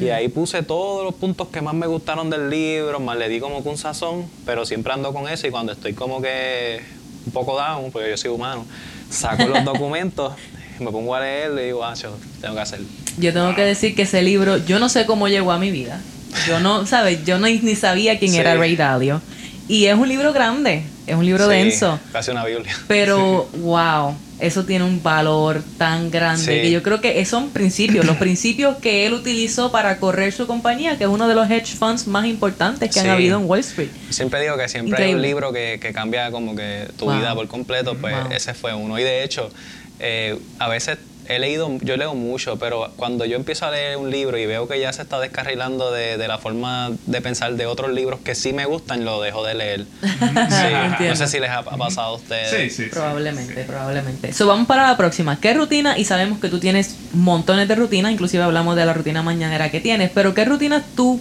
Y ahí puse todos los puntos que más me gustaron del libro, más le di como que un sazón, pero siempre ando con eso y cuando estoy como que un poco down, porque yo soy humano, saco los <laughs> documentos, me pongo a leer y digo, ah, yo tengo que hacerlo. Yo tengo que decir que ese libro, yo no sé cómo llegó a mi vida. Yo no, ¿sabes? Yo no, ni sabía quién Sí. era Ray Dalio. Y es un libro grande, es un libro Sí, denso. Casi una Biblia. Pero, <laughs> wow, eso tiene un valor tan grande Sí. que yo creo que son principios, los <clears throat> principios que él utilizó para correr su compañía, que es uno de los hedge funds más importantes que han Sí. habido en Wall Street. Siempre digo que siempre hay un Increíble. libro que, que cambia como que tu Wow. vida por completo, pues Wow. ese fue uno. Y de hecho, eh, a veces he leído, yo leo mucho, pero cuando yo empiezo a leer un libro y veo que ya se está descarrilando de, de la forma de pensar de otros libros que sí me gustan, lo dejo de leer. <laughs> Sí, no sé si les ha ha pasado a ustedes. Sí, sí, sí. Probablemente, probablemente. So, vamos para la próxima. ¿Qué rutina? Y sabemos que tú tienes montones de rutinas, inclusive hablamos de la rutina mañanera que tienes, pero ¿qué rutinas tú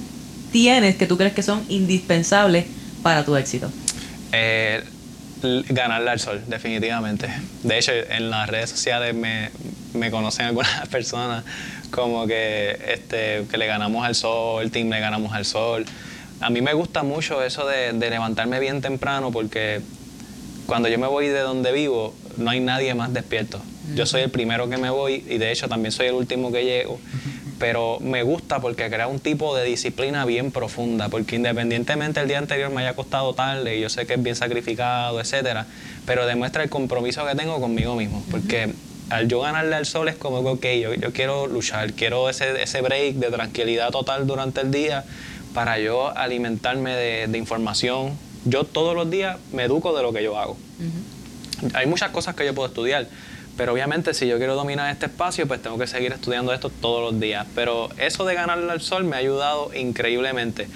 tienes que tú crees que son indispensables para tu éxito? Eh, ganarle al sol, definitivamente. De hecho, en las redes sociales me, me conocen algunas <laughs> personas como que, este, que le ganamos al sol, team le ganamos al sol. A mí me gusta mucho eso de, de levantarme bien temprano porque cuando yo me voy de donde vivo, no hay nadie más despierto. Yo soy el primero que me voy y de hecho también soy el último que llego. Pero me gusta porque crea un tipo de disciplina bien profunda, porque independientemente el día anterior me haya costado tarde y yo sé que es bien sacrificado, etcétera, pero demuestra el compromiso que tengo conmigo mismo, porque al yo ganarle al sol es como que, yo, yo quiero luchar, quiero ese, ese break de tranquilidad total durante el día para yo alimentarme de, información. Yo todos los días me educo de lo que yo hago. Hay muchas cosas que yo puedo estudiar, pero obviamente si yo quiero dominar este espacio, pues tengo que seguir estudiando esto todos los días. Pero eso de ganarle al sol me ha ayudado increíblemente.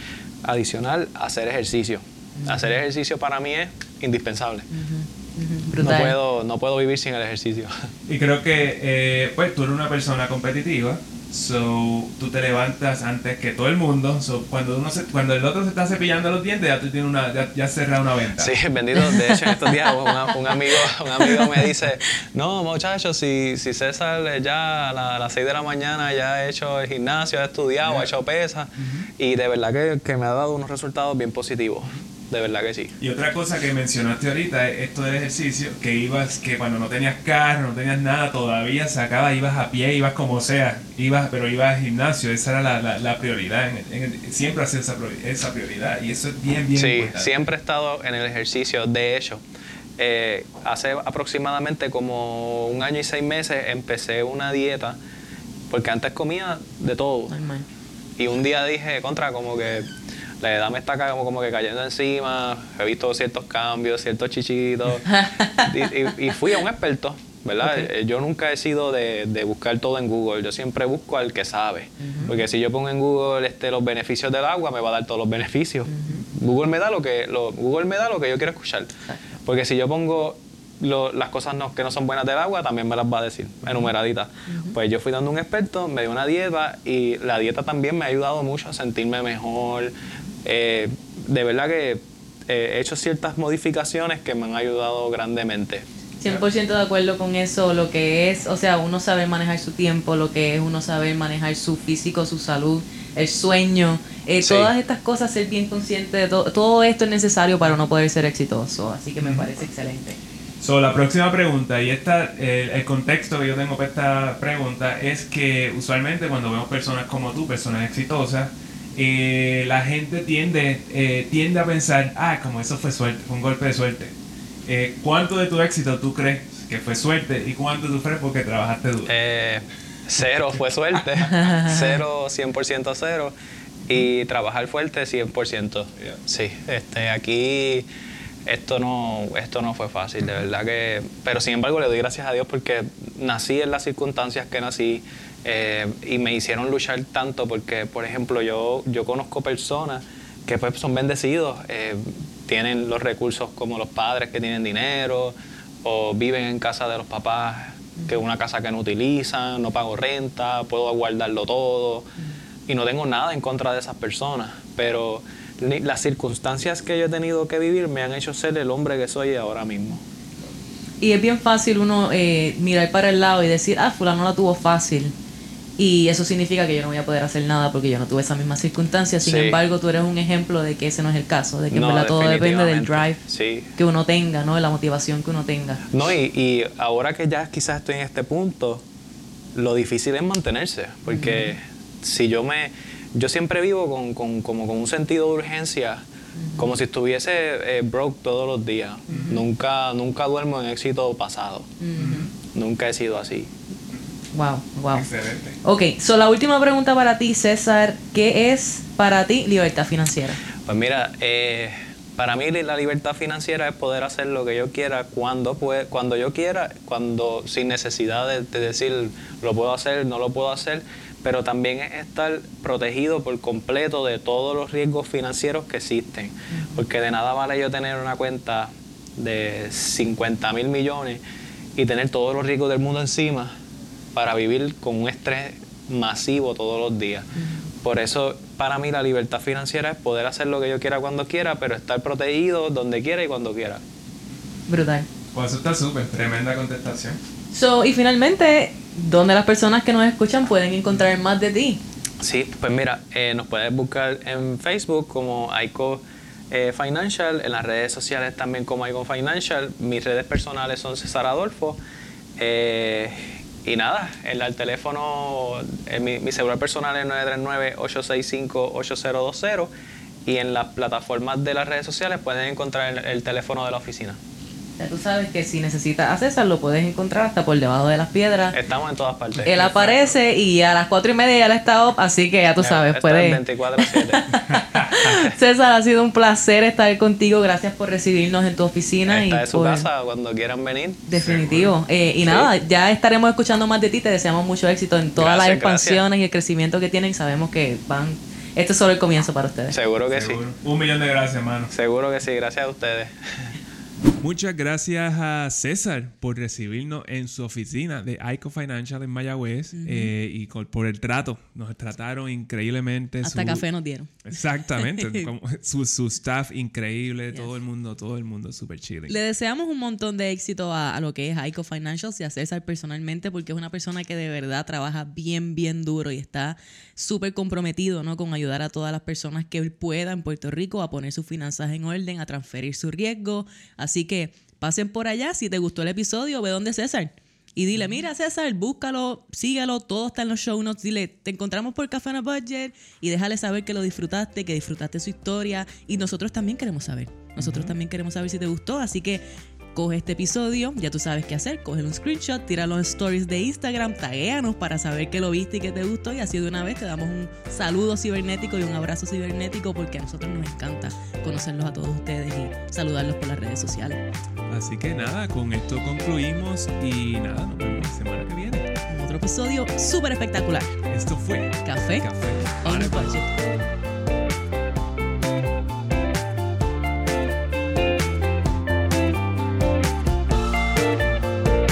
Adicional, hacer ejercicio. Hacer ejercicio para mí es indispensable. No puedo, no puedo vivir sin el ejercicio. <laughs> Y creo que, eh, pues, tú eres una persona competitiva So, tú te levantas antes que todo el mundo. So, cuando, uno se, cuando el otro se está cepillando los dientes, ya tú tienes una, ya, ya cerrado una venta. Sí, <laughs> bendito. De hecho, en estos días un, amigo, un amigo me dice, no, muchachos, si, si César ya a, las 6 de la mañana ya ha hecho el gimnasio, ha estudiado, ha hecho pesas, y de verdad que, que me ha dado unos resultados bien positivos de verdad que sí. Y otra cosa que mencionaste ahorita es esto del ejercicio, que ibas, que cuando no tenías carro, no tenías nada, todavía sacabas, ibas a pie, ibas como sea, ibas, pero ibas al gimnasio, esa era la, la, prioridad, siempre hacer esa, esa prioridad, y eso es bien, bien Sí, siempre he estado en el ejercicio, de hecho. Eh, hace aproximadamente como un año y seis meses empecé una dieta, porque antes comía de todo. Y un día dije, contra, como que la edad me está como, como que cayendo encima, he visto ciertos cambios, ciertos chichitos, <laughs> y, fui a un experto, ¿verdad? Eh, yo nunca he sido de, buscar todo en Google, yo siempre busco al que sabe, porque si yo pongo en Google este, los beneficios del agua, me va a dar todos los beneficios. Google, me da lo que, lo, Google me da lo que yo quiero escuchar, porque si yo pongo las cosas que no son buenas del agua también me las va a decir, enumeraditas. Pues yo fui dando un experto, me dio una dieta y la dieta también me ha ayudado mucho a sentirme mejor, eh, de verdad que eh, he hecho ciertas modificaciones que me han ayudado grandemente. 100% de acuerdo con eso, lo que es, o sea, uno sabe manejar su tiempo, lo que es uno saber manejar su físico, su salud, el sueño, eh, todas estas cosas, ser bien consciente de todo, todo esto es necesario para uno poder ser exitoso, así que me parece excelente. So, la próxima pregunta, y esta, el contexto que yo tengo para esta pregunta es que usualmente cuando vemos personas como tú, personas exitosas, eh, la gente tiende, eh, tiende a pensar, ah, como eso fue suerte, fue un golpe de suerte. Eh, ¿Cuánto de tu éxito tú crees que fue suerte y cuánto tú crees porque trabajaste duro? cero fue suerte, <laughs> cero, 100% cero y trabajar fuerte 100%. Sí, este, aquí esto no, esto no fue fácil, de verdad que... Pero sin embargo le doy gracias a Dios porque nací en las circunstancias que nací, eh, y me hicieron luchar tanto porque, por ejemplo, yo, yo conozco personas que pues son bendecidos, eh, tienen los recursos como los padres que tienen dinero o viven en casa de los papás, que es una casa que no utilizan, no pago renta, puedo guardarlo todo y no tengo nada en contra de esas personas, pero las circunstancias que yo he tenido que vivir me han hecho ser el hombre que soy ahora mismo. Y es bien fácil uno eh, mirar para el lado y decir, ah, fulano la tuvo fácil y eso significa que yo no voy a poder hacer nada porque yo no tuve esas mismas circunstancias. Sin embargo, tú eres un ejemplo de que ese no es el caso, de que todo depende del drive que uno tenga, ¿no? de la motivación que uno tenga. No, y, y, ahora que ya quizás estoy en este punto, lo difícil es mantenerse, porque si yo me... Yo siempre vivo con, con, como con un sentido de urgencia, como si estuviese eh, broke todos los días. Nunca, nunca duermo en éxito pasado. Nunca he sido así. Wow, wow. Excelente. Ok, so la última pregunta para ti, César. ¿Qué es para ti libertad financiera? Pues mira, eh, para mí la libertad financiera es poder hacer lo que yo quiera cuando, cuando yo quiera, cuando sin necesidad de, decir lo puedo hacer, no lo puedo hacer, pero también es estar protegido por completo de todos los riesgos financieros que existen. Porque de nada vale yo tener una cuenta de 50 mil millones y tener todos los riesgos del mundo encima para vivir con un estrés masivo todos los días. Por eso, para mí, la libertad financiera es poder hacer lo que yo quiera cuando quiera, pero estar protegido donde quiera y cuando quiera. Brutal. Pues eso está súper, tremenda contestación. So, y finalmente, ¿dónde las personas que nos escuchan pueden encontrar más de ti? Sí, pues mira, eh, nos puedes buscar en Facebook como Aiko eh, Financial, en las redes sociales también como Aiko Financial. Mis redes personales son César Adolfo. Eh, y nada, el, el teléfono, mi, mi celular personal es 939-865-8020 y en las plataformas de las redes sociales pueden encontrar el teléfono de la oficina. Ya tú sabes que si necesitas a César lo puedes encontrar hasta por debajo de las piedras. Estamos en todas partes. Él aparece y a las cuatro y media ya él está up, así que ya tú sabes, Está puedes... <laughs> 24/7. César, ha sido un placer estar contigo. Gracias por recibirnos en tu oficina. Está y de su por- casa cuando quieran venir. Definitivo. Eh, y nada, ya estaremos escuchando más de ti. Te deseamos mucho éxito en todas las Gracias, expansiones y el crecimiento que tienen. Sabemos que van. Esto es solo el comienzo para ustedes. Seguro que Seguro. sí. Un millón de gracias, hermano. Seguro que sí. Gracias a ustedes. <laughs> Muchas gracias a César por recibirnos en su oficina de ICO Financial en Mayagüez eh, y con- por el trato. Nos trataron increíblemente. Hasta su- café nos dieron. Exactamente. <laughs> como su, su staff increíble, todo el mundo, todo el mundo súper chilling. Le deseamos un montón de éxito a, a lo que es Aico Financials y a César personalmente, porque es una persona que de verdad trabaja bien, bien duro y está súper comprometido ¿no? con ayudar a todas las personas que él pueda en Puerto Rico a poner sus finanzas en orden, a transferir su riesgo. Así que pasen por allá. Si te gustó el episodio, ve donde César. Y dile, mira César, búscalo, sígalo, todo está en los show notes. Dile, te encontramos por Café a Budget y déjale saber que lo disfrutaste, que disfrutaste su historia. Y nosotros también queremos saber. Nosotros también queremos saber si te gustó. Así que coge este episodio, ya tú sabes qué hacer, coge un screenshot, tíralo en stories de Instagram, taguéanos para saber que lo viste y que te gustó. Y así de una vez te damos un saludo cibernético y un abrazo cibernético porque a nosotros nos encanta conocerlos a todos ustedes y saludarlos por las redes sociales. Así que nada, con esto concluimos y nada, nos vemos la semana que viene. Otro episodio súper espectacular. Esto fue Café Café on a. Budget.